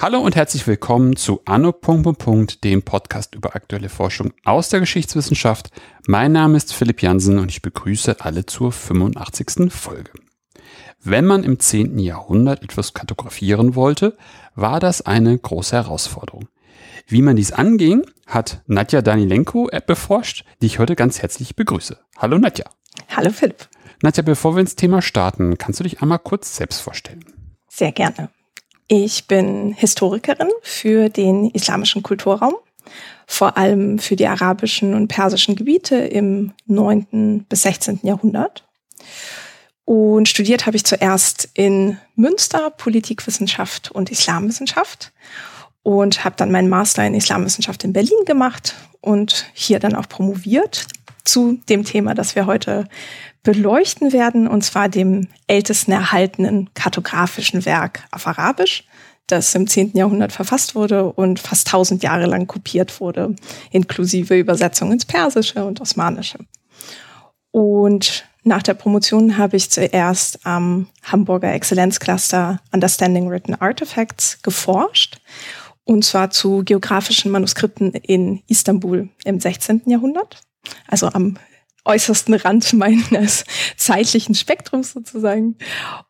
Hallo und herzlich willkommen zu Anno. dem Podcast über aktuelle Forschung aus der Geschichtswissenschaft. Mein Name ist Philipp Jansen und ich begrüße alle zur 85. Folge. Wenn man im 10. Jahrhundert etwas kartografieren wollte, war das eine große Herausforderung. Wie man dies anging, hat Nadja Danilenko beforscht, die ich heute ganz herzlich begrüße. Hallo Nadja. Hallo Philipp. Nadja, bevor wir ins Thema starten, kannst du dich einmal kurz selbst vorstellen? Sehr gerne. Ich bin Historikerin für den islamischen Kulturraum, vor allem für die arabischen und persischen Gebiete im 9. bis 16. Jahrhundert. Und studiert habe ich zuerst in Münster Politikwissenschaft und Islamwissenschaft und habe dann meinen Master in Islamwissenschaft in Berlin gemacht und hier dann auch promoviert zu dem Thema, das wir heute beleuchten werden, und zwar dem ältesten erhaltenen kartografischen Werk auf Arabisch, das im 10. Jahrhundert verfasst wurde und fast 1000 Jahre lang kopiert wurde, inklusive Übersetzung ins Persische und Osmanische. Und nach der Promotion habe ich zuerst am Hamburger Exzellenzcluster Understanding Written Artifacts geforscht, und zwar zu geografischen Manuskripten in Istanbul im 16. Jahrhundert, also am äußersten Rand meines zeitlichen Spektrums sozusagen.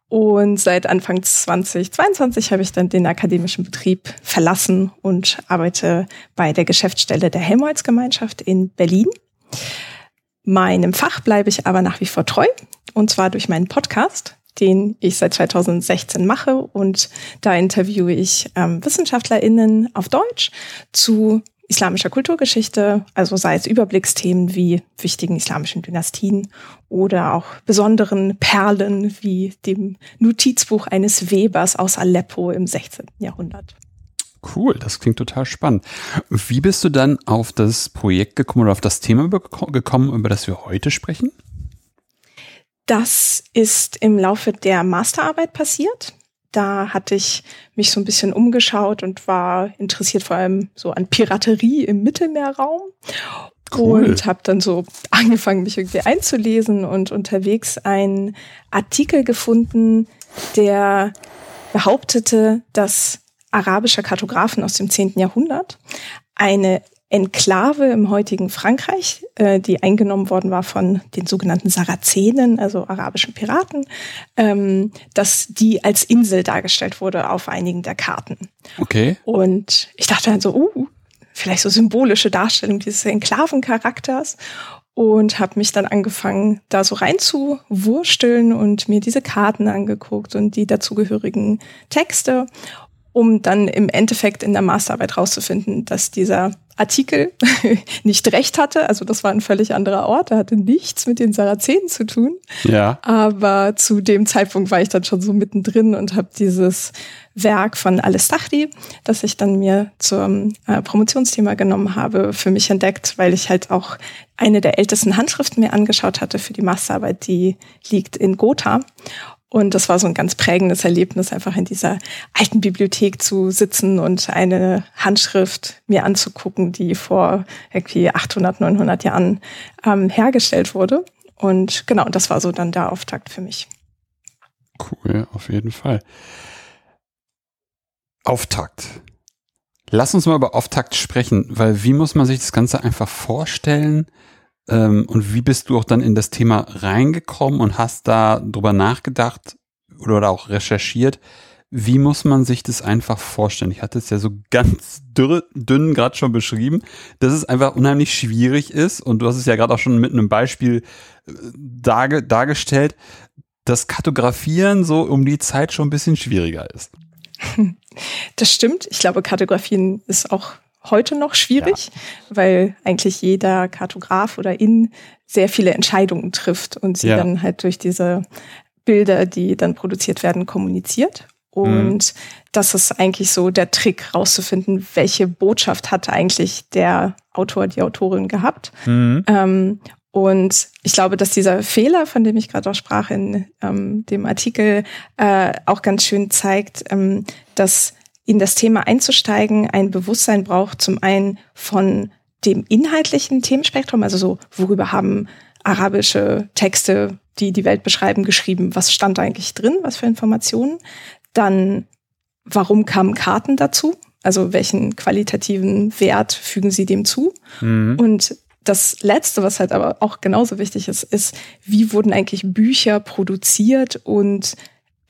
Und seit Anfang 2022 habe ich dann den akademischen Betrieb verlassen und arbeite bei der Geschäftsstelle der Helmholtz-Gemeinschaft in Berlin. Meinem Fach bleibe ich aber nach wie vor treu, und zwar durch meinen Podcast, den ich seit 2016 mache. Und da interviewe ich ähm, WissenschaftlerInnen auf Deutsch zu islamischer Kulturgeschichte, also sei es Überblicksthemen wie wichtigen islamischen Dynastien oder auch besonderen Perlen wie dem Notizbuch eines Webers aus Aleppo im 16. Jahrhundert. Cool, das klingt total spannend. Wie bist du dann auf das Projekt gekommen oder auf das Thema gekommen, über das wir heute sprechen? Das ist im Laufe der Masterarbeit passiert da hatte ich mich so ein bisschen umgeschaut und war interessiert vor allem so an Piraterie im Mittelmeerraum. Cool. Und habe dann so angefangen, mich irgendwie einzulesen und unterwegs einen Artikel gefunden, der behauptete, dass arabische Kartografen aus dem 10. Jahrhundert eine Enklave im heutigen Frankreich, äh, die eingenommen worden war von den sogenannten Sarazenen, also arabischen Piraten, ähm, dass die als Insel dargestellt wurde auf einigen der Karten. Okay. Und ich dachte dann so, uh, vielleicht so symbolische Darstellung dieses Enklavencharakters und habe mich dann angefangen, da so reinzuwursteln und mir diese Karten angeguckt und die dazugehörigen Texte um dann im Endeffekt in der Masterarbeit rauszufinden, dass dieser Artikel nicht recht hatte. Also das war ein völlig anderer Ort. Er hatte nichts mit den Sarazenen zu tun. Ja. Aber zu dem Zeitpunkt war ich dann schon so mittendrin und habe dieses Werk von Alice Dachri, das ich dann mir zum äh, Promotionsthema genommen habe, für mich entdeckt, weil ich halt auch eine der ältesten Handschriften mir angeschaut hatte für die Masterarbeit, die liegt in Gotha. Und das war so ein ganz prägendes Erlebnis, einfach in dieser alten Bibliothek zu sitzen und eine Handschrift mir anzugucken, die vor irgendwie 800, 900 Jahren ähm, hergestellt wurde. Und genau, das war so dann der Auftakt für mich. Cool, auf jeden Fall. Auftakt. Lass uns mal über Auftakt sprechen, weil wie muss man sich das Ganze einfach vorstellen? Ähm, und wie bist du auch dann in das Thema reingekommen und hast da drüber nachgedacht oder auch recherchiert? Wie muss man sich das einfach vorstellen? Ich hatte es ja so ganz dürr, dünn gerade schon beschrieben, dass es einfach unheimlich schwierig ist. Und du hast es ja gerade auch schon mit einem Beispiel äh, darge, dargestellt, dass Kartografieren so um die Zeit schon ein bisschen schwieriger ist. Das stimmt. Ich glaube, Kartografieren ist auch heute noch schwierig, ja. weil eigentlich jeder Kartograf oder in sehr viele Entscheidungen trifft und sie ja. dann halt durch diese Bilder, die dann produziert werden, kommuniziert. Und mhm. das ist eigentlich so der Trick, rauszufinden, welche Botschaft hat eigentlich der Autor, die Autorin gehabt. Mhm. Ähm, und ich glaube, dass dieser Fehler, von dem ich gerade auch sprach in ähm, dem Artikel, äh, auch ganz schön zeigt, ähm, dass in das Thema einzusteigen ein Bewusstsein braucht, zum einen von dem inhaltlichen Themenspektrum, also so, worüber haben arabische Texte, die die Welt beschreiben, geschrieben, was stand eigentlich drin, was für Informationen. Dann, warum kamen Karten dazu? Also welchen qualitativen Wert fügen sie dem zu? Mhm. Und das Letzte, was halt aber auch genauso wichtig ist, ist, wie wurden eigentlich Bücher produziert und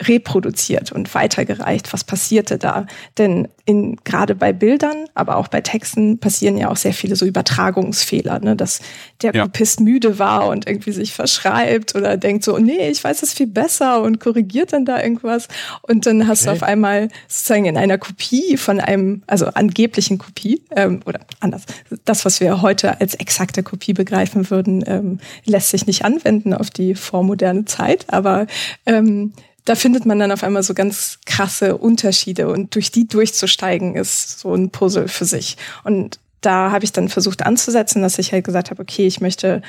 reproduziert und weitergereicht? Was passierte da? Denn in, gerade bei Bildern, aber auch bei Texten passieren ja auch sehr viele so Übertragungsfehler, ne? dass der ja. Kopist müde war und irgendwie sich verschreibt oder denkt so, nee, ich weiß es viel besser und korrigiert dann da irgendwas. Und dann hast okay. du auf einmal sozusagen in einer Kopie von einem, also angeblichen Kopie, ähm, oder anders, das, was wir heute als exakte Kopie begreifen würden, ähm, lässt sich nicht anwenden auf die vormoderne Zeit, aber ähm, da findet man dann auf einmal so ganz krasse Unterschiede und durch die durchzusteigen ist so ein Puzzle für sich. Und da habe ich dann versucht anzusetzen, dass ich halt gesagt habe, okay, ich möchte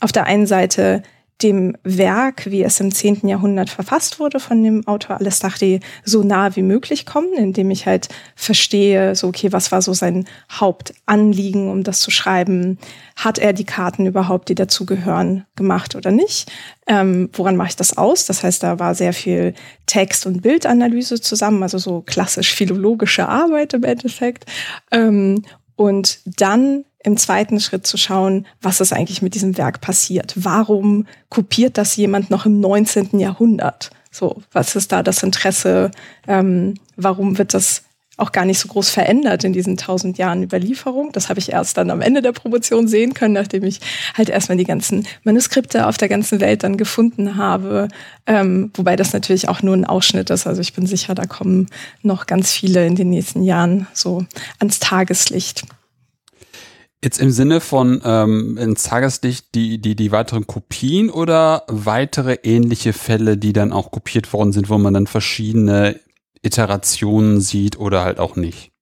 auf der einen Seite dem Werk, wie es im 10. Jahrhundert verfasst wurde von dem Autor Alestachri, so nah wie möglich kommen, indem ich halt verstehe, so okay, was war so sein Hauptanliegen, um das zu schreiben? Hat er die Karten überhaupt, die dazugehören, gemacht oder nicht? Ähm, woran mache ich das aus? Das heißt, da war sehr viel Text- und Bildanalyse zusammen, also so klassisch philologische Arbeit im Endeffekt. Ähm, und dann im zweiten Schritt zu schauen, was ist eigentlich mit diesem Werk passiert? Warum kopiert das jemand noch im 19. Jahrhundert? So, was ist da das Interesse? Ähm, warum wird das auch gar nicht so groß verändert in diesen tausend Jahren Überlieferung. Das habe ich erst dann am Ende der Promotion sehen können, nachdem ich halt erstmal die ganzen Manuskripte auf der ganzen Welt dann gefunden habe. Ähm, wobei das natürlich auch nur ein Ausschnitt ist. Also ich bin sicher, da kommen noch ganz viele in den nächsten Jahren so ans Tageslicht. Jetzt im Sinne von ähm, ins Tageslicht die, die, die weiteren Kopien oder weitere ähnliche Fälle, die dann auch kopiert worden sind, wo man dann verschiedene Iterationen sieht oder halt auch nicht?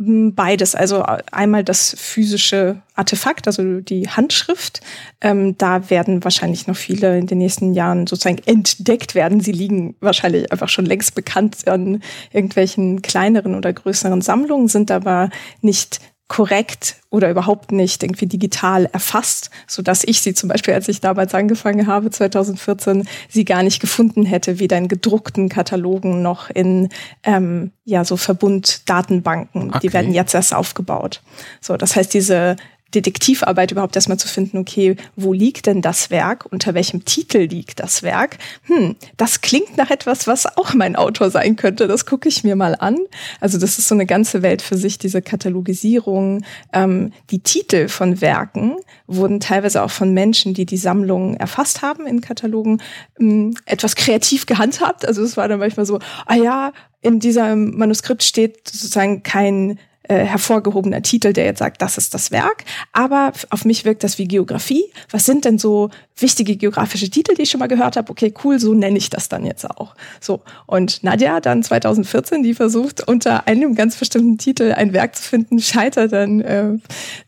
Beides, also einmal das physische Artefakt, also die Handschrift. Ähm, da werden wahrscheinlich noch viele in den nächsten Jahren sozusagen entdeckt werden. Sie liegen wahrscheinlich einfach schon längst bekannt an irgendwelchen kleineren oder größeren Sammlungen, sind aber nicht korrekt oder überhaupt nicht irgendwie digital erfasst, so dass ich sie zum Beispiel, als ich damals angefangen habe, 2014, sie gar nicht gefunden hätte, weder in gedruckten Katalogen noch in ähm, ja so Verbunddatenbanken. Okay. Die werden jetzt erst aufgebaut. So, das heißt, diese Detektivarbeit überhaupt erstmal zu finden, okay, wo liegt denn das Werk? Unter welchem Titel liegt das Werk? Hm, das klingt nach etwas, was auch mein Autor sein könnte. Das gucke ich mir mal an. Also das ist so eine ganze Welt für sich, diese Katalogisierung. Ähm, die Titel von Werken wurden teilweise auch von Menschen, die die Sammlung erfasst haben in Katalogen, ähm, etwas kreativ gehandhabt. Also es war dann manchmal so, ah ja, in diesem Manuskript steht sozusagen kein äh, hervorgehobener Titel, der jetzt sagt, das ist das Werk. Aber auf mich wirkt das wie Geografie. Was sind denn so wichtige geografische Titel, die ich schon mal gehört habe? Okay, cool, so nenne ich das dann jetzt auch. So. Und Nadja dann 2014, die versucht, unter einem ganz bestimmten Titel ein Werk zu finden, scheitert dann äh,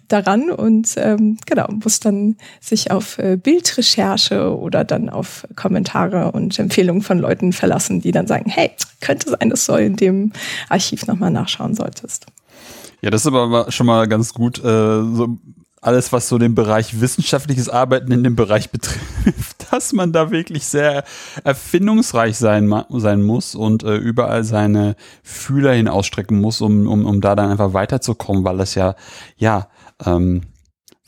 daran und ähm, genau, muss dann sich auf äh, Bildrecherche oder dann auf Kommentare und Empfehlungen von Leuten verlassen, die dann sagen, hey, könnte sein, dass du in dem Archiv nochmal nachschauen solltest. Ja, das ist aber schon mal ganz gut. Äh, so alles, was so den Bereich wissenschaftliches Arbeiten in dem Bereich betrifft, dass man da wirklich sehr erfindungsreich sein, sein muss und äh, überall seine Fühler hin ausstrecken muss, um, um, um da dann einfach weiterzukommen, weil das ja, ja, ähm,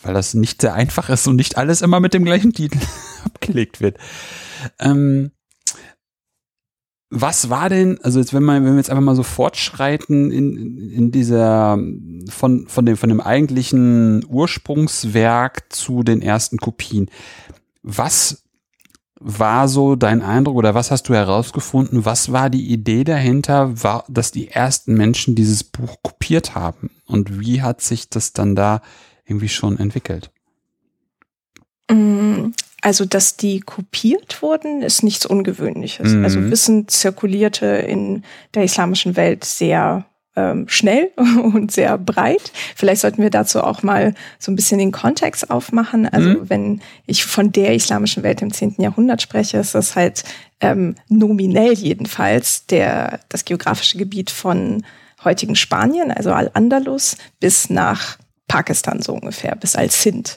weil das nicht sehr einfach ist und nicht alles immer mit dem gleichen Titel abgelegt wird. Ähm, was war denn, also jetzt wenn, man, wenn wir jetzt einfach mal so fortschreiten in, in dieser, von, von, dem, von dem eigentlichen Ursprungswerk zu den ersten Kopien, was war so dein Eindruck oder was hast du herausgefunden? Was war die Idee dahinter, war, dass die ersten Menschen dieses Buch kopiert haben? Und wie hat sich das dann da irgendwie schon entwickelt? Also, dass die kopiert wurden, ist nichts Ungewöhnliches. Mhm. Also Wissen zirkulierte in der islamischen Welt sehr ähm, schnell und sehr breit. Vielleicht sollten wir dazu auch mal so ein bisschen den Kontext aufmachen. Also mhm. wenn ich von der islamischen Welt im 10. Jahrhundert spreche, ist das halt ähm, nominell jedenfalls der, das geografische Gebiet von heutigen Spanien, also Al-Andalus, bis nach Pakistan so ungefähr, bis als Sindh,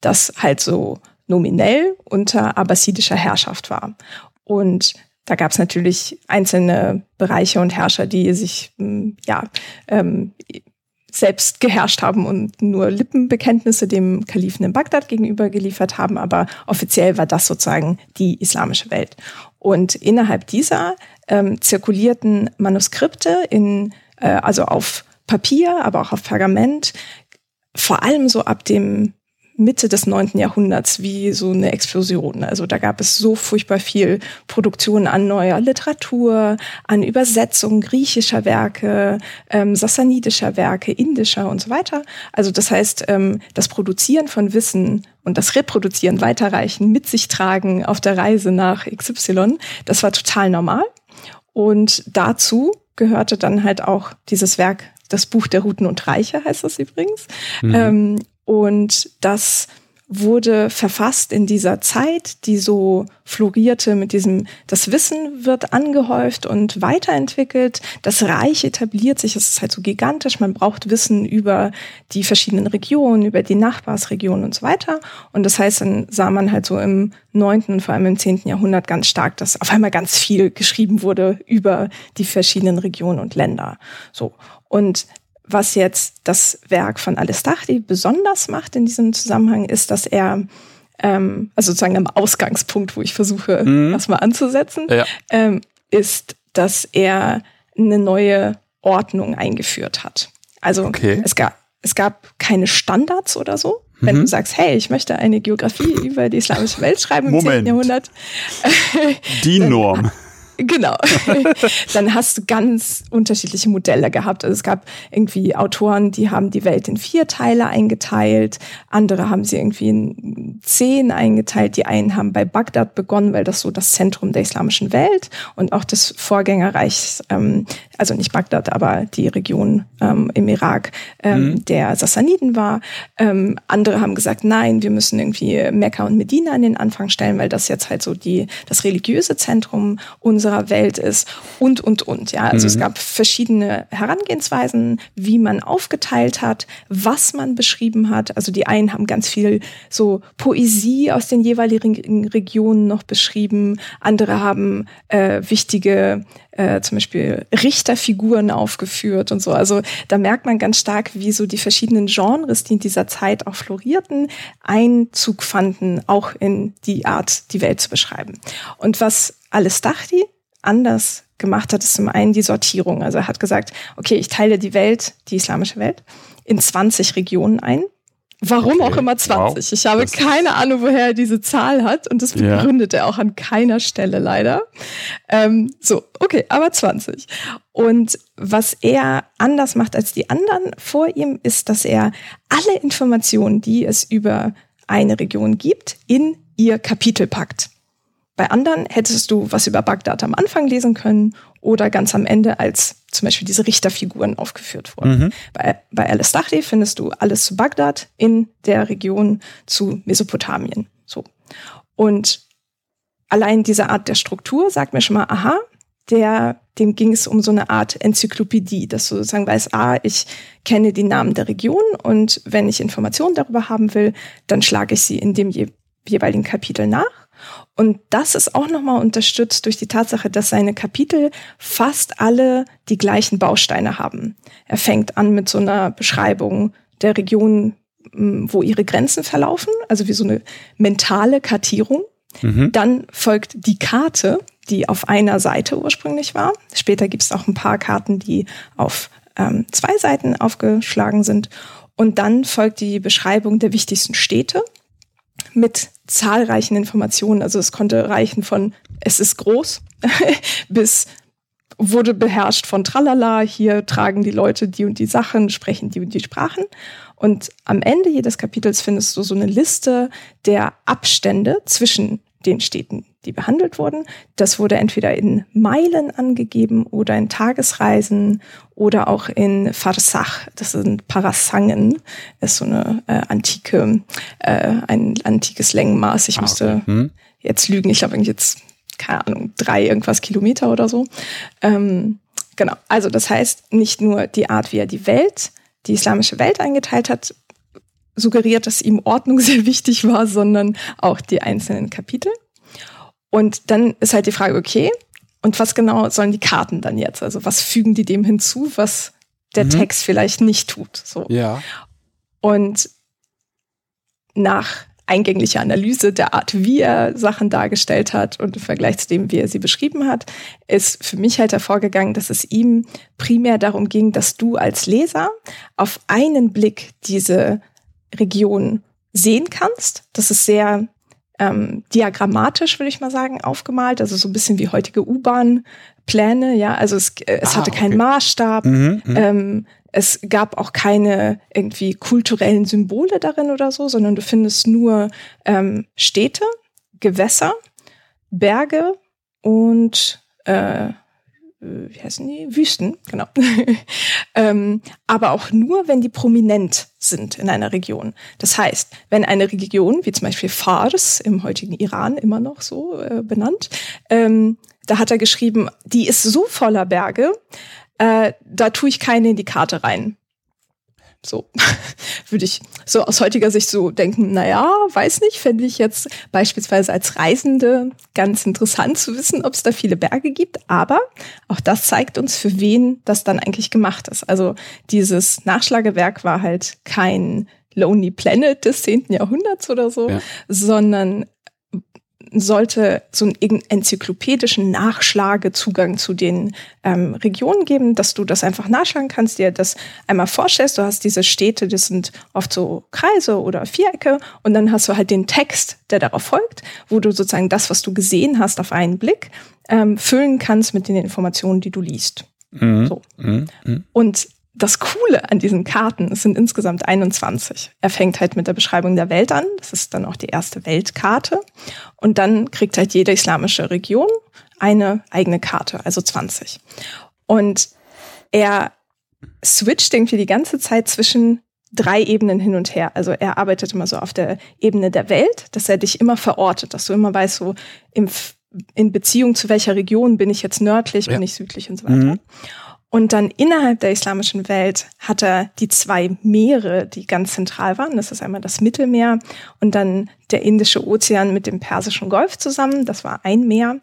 das halt so nominell unter abbasidischer Herrschaft war. Und da gab es natürlich einzelne Bereiche und Herrscher, die sich hm, ja ähm, selbst geherrscht haben und nur Lippenbekenntnisse dem Kalifen in Bagdad gegenüber geliefert haben, aber offiziell war das sozusagen die islamische Welt. Und innerhalb dieser ähm, zirkulierten Manuskripte in, äh, also auf Papier, aber auch auf Pergament, vor allem so ab dem Mitte des neunten Jahrhunderts wie so eine Explosion. Also da gab es so furchtbar viel Produktion an neuer Literatur, an Übersetzungen griechischer Werke, ähm, sassanidischer Werke, indischer und so weiter. Also das heißt, ähm, das Produzieren von Wissen und das Reproduzieren, Weiterreichen, mit sich tragen auf der Reise nach XY, das war total normal. Und dazu gehörte dann halt auch dieses Werk das Buch der Routen und Reiche heißt das übrigens. Mhm. Ähm, und das wurde verfasst in dieser Zeit, die so florierte mit diesem, das Wissen wird angehäuft und weiterentwickelt, das Reich etabliert sich, es ist halt so gigantisch, man braucht Wissen über die verschiedenen Regionen, über die Nachbarsregionen und so weiter. Und das heißt, dann sah man halt so im neunten und vor allem im zehnten Jahrhundert ganz stark, dass auf einmal ganz viel geschrieben wurde über die verschiedenen Regionen und Länder. So. Und was jetzt das Werk von Alistachdi besonders macht in diesem Zusammenhang, ist, dass er, ähm, also sozusagen am Ausgangspunkt, wo ich versuche, mhm. das mal anzusetzen, ja. ähm, ist, dass er eine neue Ordnung eingeführt hat. Also okay. es gab es gab keine Standards oder so. Wenn mhm. du sagst, hey, ich möchte eine Geografie über die islamische Welt schreiben im Moment. 10. Jahrhundert. Die Norm. Genau. Dann hast du ganz unterschiedliche Modelle gehabt. Also es gab irgendwie Autoren, die haben die Welt in vier Teile eingeteilt. Andere haben sie irgendwie in zehn eingeteilt. Die einen haben bei Bagdad begonnen, weil das so das Zentrum der islamischen Welt und auch des Vorgängerreichs, ähm, also nicht Bagdad, aber die Region ähm, im Irak ähm, mhm. der Sassaniden war. Ähm, andere haben gesagt, nein, wir müssen irgendwie Mekka und Medina an den Anfang stellen, weil das jetzt halt so die, das religiöse Zentrum unserer unserer Welt ist und, und, und. Ja, also mhm. es gab verschiedene Herangehensweisen, wie man aufgeteilt hat, was man beschrieben hat. Also die einen haben ganz viel so Poesie aus den jeweiligen Regionen noch beschrieben. Andere haben äh, wichtige äh, zum Beispiel Richterfiguren aufgeführt und so. Also da merkt man ganz stark, wie so die verschiedenen Genres, die in dieser Zeit auch florierten, Einzug fanden, auch in die Art, die Welt zu beschreiben. Und was alles Dachti anders gemacht hat, ist zum einen die Sortierung. Also er hat gesagt, okay, ich teile die Welt, die islamische Welt, in 20 Regionen ein. Warum okay. auch immer 20? Wow. Ich habe das keine Ahnung, woher er diese Zahl hat und das begründet ja. er auch an keiner Stelle leider. Ähm, so, okay, aber 20. Und was er anders macht als die anderen vor ihm, ist, dass er alle Informationen, die es über eine Region gibt, in ihr Kapitel packt. Bei anderen hättest du was über Bagdad am Anfang lesen können oder ganz am Ende, als zum Beispiel diese Richterfiguren aufgeführt wurden. Mhm. Bei, bei Alice Dachdi findest du alles zu Bagdad in der Region zu Mesopotamien. So. Und allein diese Art der Struktur sagt mir schon mal, aha, der, dem ging es um so eine Art Enzyklopädie, dass du sozusagen weißt, ah, ich kenne die Namen der Region und wenn ich Informationen darüber haben will, dann schlage ich sie in dem je, jeweiligen Kapitel nach und das ist auch nochmal unterstützt durch die Tatsache, dass seine Kapitel fast alle die gleichen Bausteine haben. Er fängt an mit so einer Beschreibung der Region, wo ihre Grenzen verlaufen, also wie so eine mentale Kartierung. Mhm. Dann folgt die Karte, die auf einer Seite ursprünglich war. Später gibt es auch ein paar Karten, die auf ähm, zwei Seiten aufgeschlagen sind. Und dann folgt die Beschreibung der wichtigsten Städte mit zahlreichen Informationen. Also es konnte reichen von es ist groß bis wurde beherrscht von Tralala, hier tragen die Leute die und die Sachen, sprechen die und die Sprachen. Und am Ende jedes Kapitels findest du so eine Liste der Abstände zwischen den Städten, die behandelt wurden. Das wurde entweder in Meilen angegeben oder in Tagesreisen oder auch in Farsach. Das sind Parasangen, das ist so eine äh, antike, äh, ein antikes Längenmaß. Ich ah, müsste hm. jetzt lügen. Ich glaube jetzt keine Ahnung drei irgendwas Kilometer oder so. Ähm, genau. Also das heißt nicht nur die Art, wie er die Welt, die islamische Welt eingeteilt hat, suggeriert, dass ihm Ordnung sehr wichtig war, sondern auch die einzelnen Kapitel. Und dann ist halt die Frage, okay, und was genau sollen die Karten dann jetzt? Also was fügen die dem hinzu, was der mhm. Text vielleicht nicht tut? So. Ja. Und nach eingänglicher Analyse der Art, wie er Sachen dargestellt hat und im Vergleich zu dem, wie er sie beschrieben hat, ist für mich halt hervorgegangen, dass es ihm primär darum ging, dass du als Leser auf einen Blick diese Region sehen kannst. Das ist sehr ähm, diagrammatisch, würde ich mal sagen, aufgemalt, also so ein bisschen wie heutige U-Bahn-Pläne, ja, also es, äh, es ah, hatte keinen Maßstab, mhm, mhm, ähm, es gab auch keine irgendwie kulturellen Symbole darin oder so, sondern du findest nur ähm, Städte, Gewässer, Berge und äh, wie heißen die? Wüsten, genau. ähm, aber auch nur, wenn die prominent sind in einer Region. Das heißt, wenn eine Region, wie zum Beispiel Fars im heutigen Iran immer noch so äh, benannt, ähm, da hat er geschrieben, die ist so voller Berge, äh, da tue ich keine in die Karte rein. So würde ich so aus heutiger Sicht so denken, naja, weiß nicht, fände ich jetzt beispielsweise als Reisende ganz interessant zu wissen, ob es da viele Berge gibt. Aber auch das zeigt uns, für wen das dann eigentlich gemacht ist. Also dieses Nachschlagewerk war halt kein Lonely Planet des 10. Jahrhunderts oder so, ja. sondern sollte so einen enzyklopädischen Nachschlagezugang zu den ähm, Regionen geben, dass du das einfach nachschlagen kannst, dir das einmal vorstellst. Du hast diese Städte, das sind oft so Kreise oder Vierecke und dann hast du halt den Text, der darauf folgt, wo du sozusagen das, was du gesehen hast, auf einen Blick ähm, füllen kannst mit den Informationen, die du liest. Mhm. So. Mhm. mhm. Und das Coole an diesen Karten, es sind insgesamt 21. Er fängt halt mit der Beschreibung der Welt an. Das ist dann auch die erste Weltkarte. Und dann kriegt halt jede islamische Region eine eigene Karte, also 20. Und er switcht irgendwie die ganze Zeit zwischen drei Ebenen hin und her. Also er arbeitet immer so auf der Ebene der Welt, dass er dich immer verortet, dass du immer weißt, so im, in Beziehung zu welcher Region bin ich jetzt nördlich, ja. bin ich südlich und so weiter. Mhm. Und dann innerhalb der islamischen Welt hat er die zwei Meere, die ganz zentral waren. Das ist einmal das Mittelmeer und dann der Indische Ozean mit dem Persischen Golf zusammen. Das war ein Meer.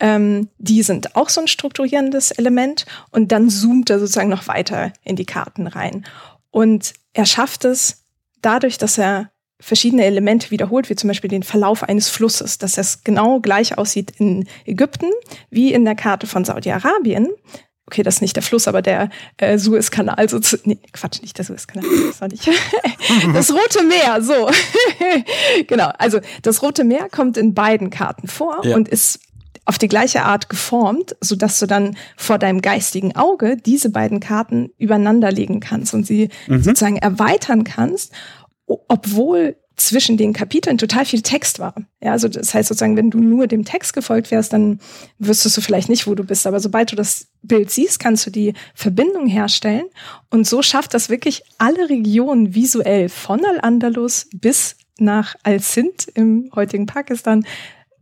Ähm, die sind auch so ein strukturierendes Element. Und dann zoomt er sozusagen noch weiter in die Karten rein. Und er schafft es dadurch, dass er verschiedene Elemente wiederholt, wie zum Beispiel den Verlauf eines Flusses, dass es genau gleich aussieht in Ägypten wie in der Karte von Saudi-Arabien, okay, das ist nicht der Fluss, aber der äh, Suezkanal, so zu, nee, Quatsch, nicht der Suezkanal, das war nicht. das Rote Meer, so. genau, also das Rote Meer kommt in beiden Karten vor ja. und ist auf die gleiche Art geformt, so dass du dann vor deinem geistigen Auge diese beiden Karten übereinander legen kannst und sie mhm. sozusagen erweitern kannst, obwohl zwischen den Kapiteln total viel Text war. Ja, also das heißt sozusagen, wenn du nur dem Text gefolgt wärst, dann wüsstest du vielleicht nicht, wo du bist. Aber sobald du das Bild siehst, kannst du die Verbindung herstellen. Und so schafft das wirklich alle Regionen visuell von Al-Andalus bis nach Al-Sindh im heutigen Pakistan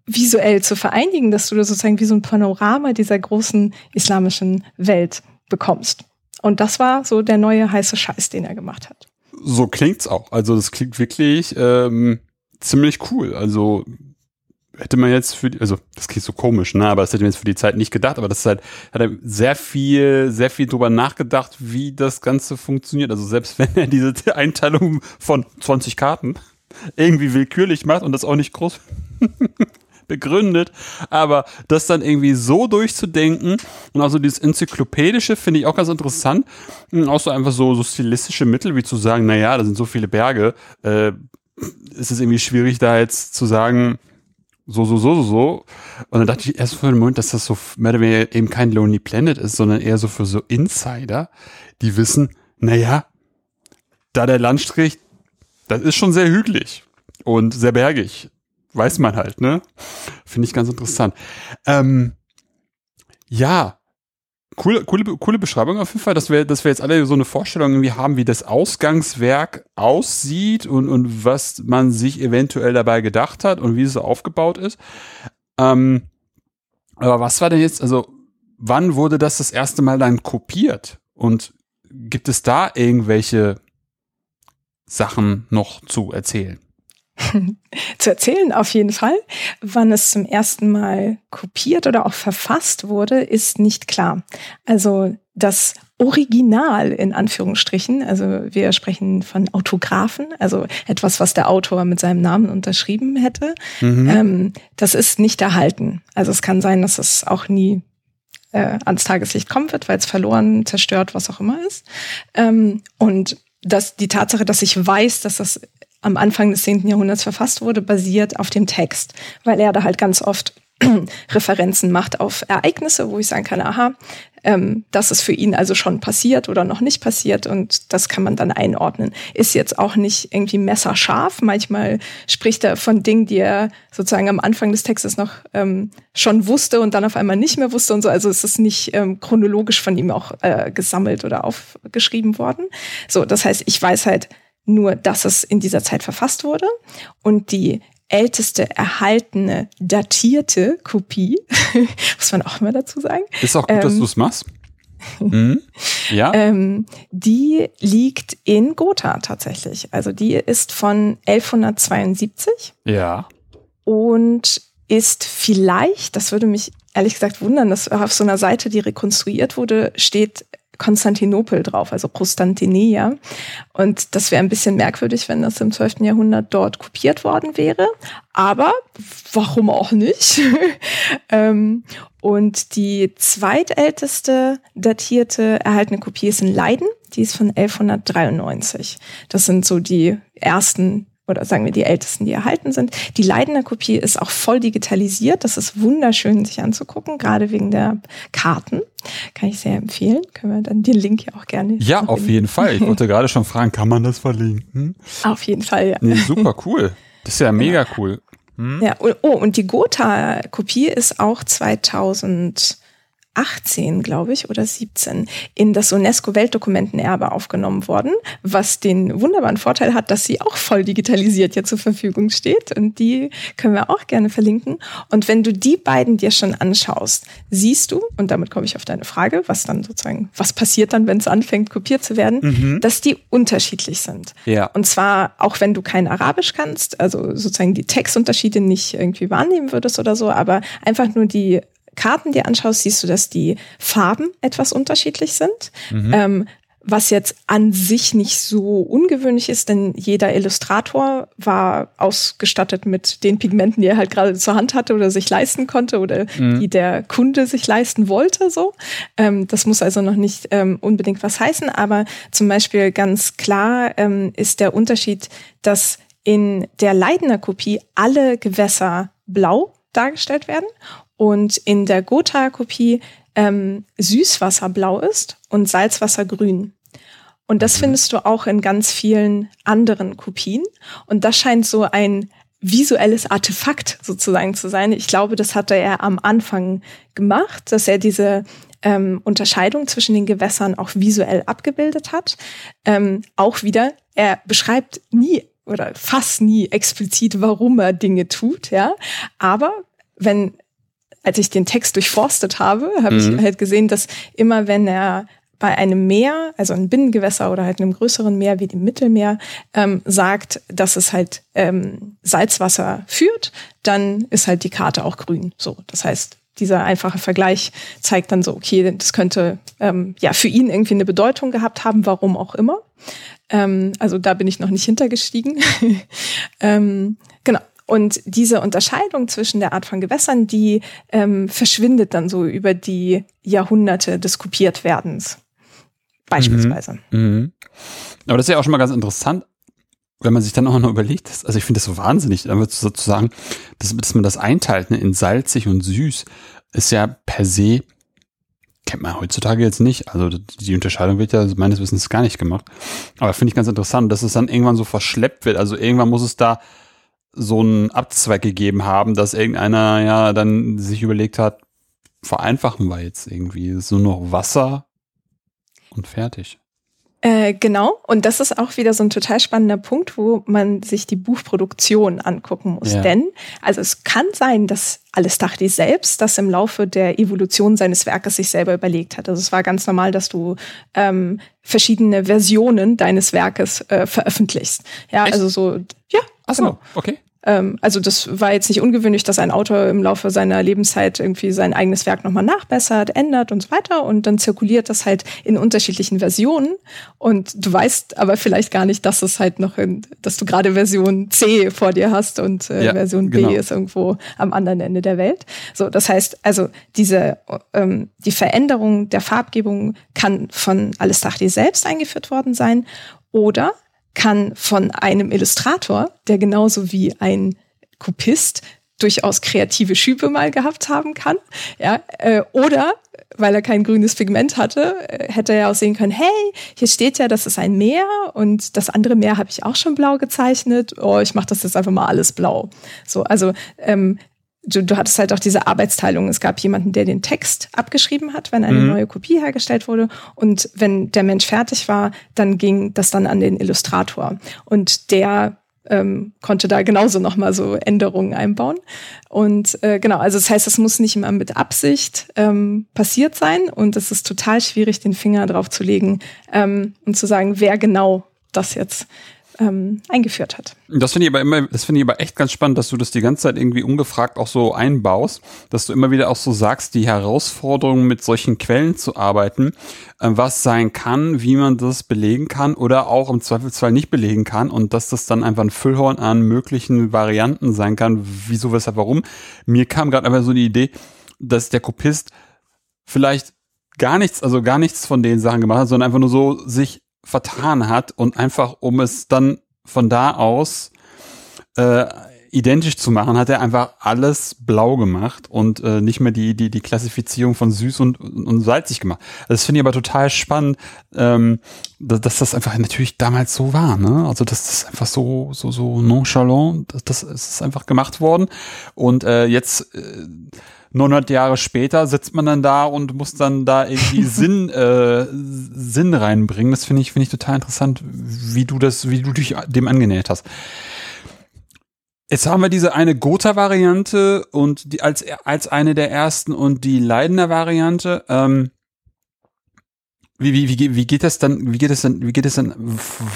visuell zu vereinigen, dass du sozusagen wie so ein Panorama dieser großen islamischen Welt bekommst. Und das war so der neue heiße Scheiß, den er gemacht hat so klingt's auch. Also das klingt wirklich ähm, ziemlich cool. Also hätte man jetzt für die, also das klingt so komisch, ne, aber das hätte man jetzt für die Zeit nicht gedacht, aber das ist halt, hat er sehr viel, sehr viel drüber nachgedacht, wie das Ganze funktioniert. Also selbst wenn er diese Einteilung von 20 Karten irgendwie willkürlich macht und das auch nicht groß begründet, aber das dann irgendwie so durchzudenken und auch so dieses Enzyklopädische finde ich auch ganz interessant. Und auch so einfach so, so stilistische Mittel, wie zu sagen, naja, da sind so viele Berge, äh, ist es irgendwie schwierig, da jetzt zu sagen, so, so, so, so, so. Und dann dachte ich erst für einen Moment, dass das so mehr oder weniger eben kein Lonely Planet ist, sondern eher so für so Insider, die wissen, naja, da der Landstrich, das ist schon sehr hügelig und sehr bergig weiß man halt, ne? Finde ich ganz interessant. Ähm, ja, coole, coole, coole Beschreibung auf jeden Fall, dass wir, dass wir jetzt alle so eine Vorstellung irgendwie haben, wie das Ausgangswerk aussieht und, und was man sich eventuell dabei gedacht hat und wie es so aufgebaut ist. Ähm, aber was war denn jetzt, also wann wurde das das erste Mal dann kopiert? Und gibt es da irgendwelche Sachen noch zu erzählen? zu erzählen auf jeden Fall. Wann es zum ersten Mal kopiert oder auch verfasst wurde, ist nicht klar. Also das Original in Anführungsstrichen, also wir sprechen von Autographen, also etwas, was der Autor mit seinem Namen unterschrieben hätte, mhm. ähm, das ist nicht erhalten. Also es kann sein, dass es auch nie äh, ans Tageslicht kommen wird, weil es verloren, zerstört, was auch immer ist. Ähm, und dass die Tatsache, dass ich weiß, dass das am Anfang des 10. Jahrhunderts verfasst wurde, basiert auf dem Text, weil er da halt ganz oft Referenzen macht auf Ereignisse, wo ich sagen kann, aha, ähm, das ist für ihn also schon passiert oder noch nicht passiert und das kann man dann einordnen. Ist jetzt auch nicht irgendwie messerscharf. Manchmal spricht er von Dingen, die er sozusagen am Anfang des Textes noch ähm, schon wusste und dann auf einmal nicht mehr wusste und so. Also es ist nicht ähm, chronologisch von ihm auch äh, gesammelt oder aufgeschrieben worden. So, das heißt, ich weiß halt, nur dass es in dieser Zeit verfasst wurde und die älteste erhaltene datierte Kopie, muss man auch immer dazu sagen. Ist auch gut, ähm, dass du es machst. Mhm. Ja. Ähm, die liegt in Gotha tatsächlich. Also die ist von 1172. Ja. Und ist vielleicht, das würde mich ehrlich gesagt wundern, dass auf so einer Seite, die rekonstruiert wurde, steht Konstantinopel drauf, also Prostantinia. Und das wäre ein bisschen merkwürdig, wenn das im 12. Jahrhundert dort kopiert worden wäre. Aber warum auch nicht? ähm, und die zweitälteste datierte erhaltene Kopie ist in Leiden. Die ist von 1193. Das sind so die ersten oder sagen wir die ältesten, die erhalten sind. Die Leidener Kopie ist auch voll digitalisiert. Das ist wunderschön, sich anzugucken, gerade wegen der Karten. Kann ich sehr empfehlen. Können wir dann den Link ja auch gerne. Ja, auf jeden Fall. Ich wollte gerade schon fragen, kann man das verlinken? Auf jeden Fall, ja. Nee, super cool. Das ist ja mega ja. cool. Hm? Ja, oh, und die Gotha-Kopie ist auch 2000 18, glaube ich, oder 17 in das UNESCO-Weltdokumentenerbe aufgenommen worden, was den wunderbaren Vorteil hat, dass sie auch voll digitalisiert jetzt zur Verfügung steht. Und die können wir auch gerne verlinken. Und wenn du die beiden dir schon anschaust, siehst du, und damit komme ich auf deine Frage, was dann sozusagen, was passiert dann, wenn es anfängt, kopiert zu werden, mhm. dass die unterschiedlich sind. Ja. Und zwar, auch wenn du kein Arabisch kannst, also sozusagen die Textunterschiede nicht irgendwie wahrnehmen würdest oder so, aber einfach nur die Karten dir anschaust, siehst du, dass die Farben etwas unterschiedlich sind. Mhm. Ähm, was jetzt an sich nicht so ungewöhnlich ist, denn jeder Illustrator war ausgestattet mit den Pigmenten, die er halt gerade zur Hand hatte oder sich leisten konnte oder mhm. die der Kunde sich leisten wollte. So, ähm, das muss also noch nicht ähm, unbedingt was heißen, aber zum Beispiel ganz klar ähm, ist der Unterschied, dass in der Leidener Kopie alle Gewässer blau dargestellt werden und in der Gotha-Kopie ähm, Süßwasser blau ist und Salzwasser grün. Und das mhm. findest du auch in ganz vielen anderen Kopien. Und das scheint so ein visuelles Artefakt sozusagen zu sein. Ich glaube, das hatte er am Anfang gemacht, dass er diese ähm, Unterscheidung zwischen den Gewässern auch visuell abgebildet hat. Ähm, auch wieder, er beschreibt nie oder fast nie explizit, warum er Dinge tut, ja. Aber wenn als ich den Text durchforstet habe, habe mhm. ich halt gesehen, dass immer wenn er bei einem Meer, also ein Binnengewässer oder halt einem größeren Meer wie dem Mittelmeer, ähm, sagt, dass es halt ähm, Salzwasser führt, dann ist halt die Karte auch grün. So, das heißt, dieser einfache Vergleich zeigt dann so, okay, das könnte ähm, ja für ihn irgendwie eine Bedeutung gehabt haben, warum auch immer. Ähm, also da bin ich noch nicht hintergestiegen. ähm, genau. Und diese Unterscheidung zwischen der Art von Gewässern, die ähm, verschwindet dann so über die Jahrhunderte des Kopiertwerdens. Beispielsweise. Mhm. Mhm. Aber das ist ja auch schon mal ganz interessant, wenn man sich dann auch noch überlegt, dass, also ich finde das so wahnsinnig, wird sozusagen, dass, dass man das einteilt ne, in salzig und süß, ist ja per se, kennt man heutzutage jetzt nicht. Also die Unterscheidung wird ja meines Wissens gar nicht gemacht. Aber finde ich ganz interessant, dass es dann irgendwann so verschleppt wird. Also irgendwann muss es da so einen Abzweig gegeben haben, dass irgendeiner ja dann sich überlegt hat, vereinfachen wir jetzt irgendwie so noch Wasser und fertig. Äh, genau, und das ist auch wieder so ein total spannender Punkt, wo man sich die Buchproduktion angucken muss. Ja. Denn, also es kann sein, dass Alistachdi selbst das im Laufe der Evolution seines Werkes sich selber überlegt hat. Also es war ganz normal, dass du ähm, verschiedene Versionen deines Werkes äh, veröffentlichst. Ja, Echt? also so, ja. Ach so, genau. okay. Ähm, also das war jetzt nicht ungewöhnlich, dass ein Autor im Laufe seiner Lebenszeit irgendwie sein eigenes Werk nochmal nachbessert, ändert und so weiter. Und dann zirkuliert das halt in unterschiedlichen Versionen. Und du weißt aber vielleicht gar nicht, dass es halt noch in, dass du gerade Version C vor dir hast und äh, ja, Version B genau. ist irgendwo am anderen Ende der Welt. So, das heißt, also diese ähm, die Veränderung der Farbgebung kann von Alistachdi selbst eingeführt worden sein oder kann von einem Illustrator, der genauso wie ein Kopist durchaus kreative Schübe mal gehabt haben kann, ja, äh, oder weil er kein grünes Pigment hatte, äh, hätte er auch sehen können, hey, hier steht ja, das ist ein Meer und das andere Meer habe ich auch schon blau gezeichnet. Oh, ich mache das jetzt einfach mal alles blau. So, also ähm, du, du hattest halt auch diese Arbeitsteilung. Es gab jemanden, der den Text abgeschrieben hat, wenn eine mhm. neue Kopie hergestellt wurde. Und wenn der Mensch fertig war, dann ging das dann an den Illustrator. Und der ähm, konnte da genauso nochmal so Änderungen einbauen. Und äh, genau, also das heißt, es muss nicht immer mit Absicht ähm, passiert sein. Und es ist total schwierig, den Finger drauf zu legen ähm, und zu sagen, wer genau das jetzt ähm, eingeführt hat. Das finde ich aber immer, das finde ich aber echt ganz spannend, dass du das die ganze Zeit irgendwie ungefragt auch so einbaust, dass du immer wieder auch so sagst, die Herausforderung mit solchen Quellen zu arbeiten, äh, was sein kann, wie man das belegen kann oder auch im Zweifelsfall nicht belegen kann und dass das dann einfach ein Füllhorn an möglichen Varianten sein kann, wieso, weshalb, warum. Mir kam gerade einfach so die Idee, dass der Kopist vielleicht gar nichts, also gar nichts von den Sachen gemacht hat, sondern einfach nur so sich vertan hat und einfach, um es dann von da aus äh, identisch zu machen, hat er einfach alles blau gemacht und äh, nicht mehr die, die, die Klassifizierung von süß und, und salzig gemacht. Das finde ich aber total spannend, ähm, dass, dass das einfach natürlich damals so war. Ne? Also das einfach so, so, so nonchalant, das, das ist einfach gemacht worden. Und äh, jetzt äh, 900 Jahre später sitzt man dann da und muss dann da irgendwie Sinn, äh, Sinn reinbringen. Das finde ich, finde ich total interessant, wie du das, wie du dich dem angenähert hast. Jetzt haben wir diese eine Gotha-Variante und die als, als eine der ersten und die Leidener Variante. Ähm, wie, wie, wie, wie geht das dann, wie geht das dann, wie geht es dann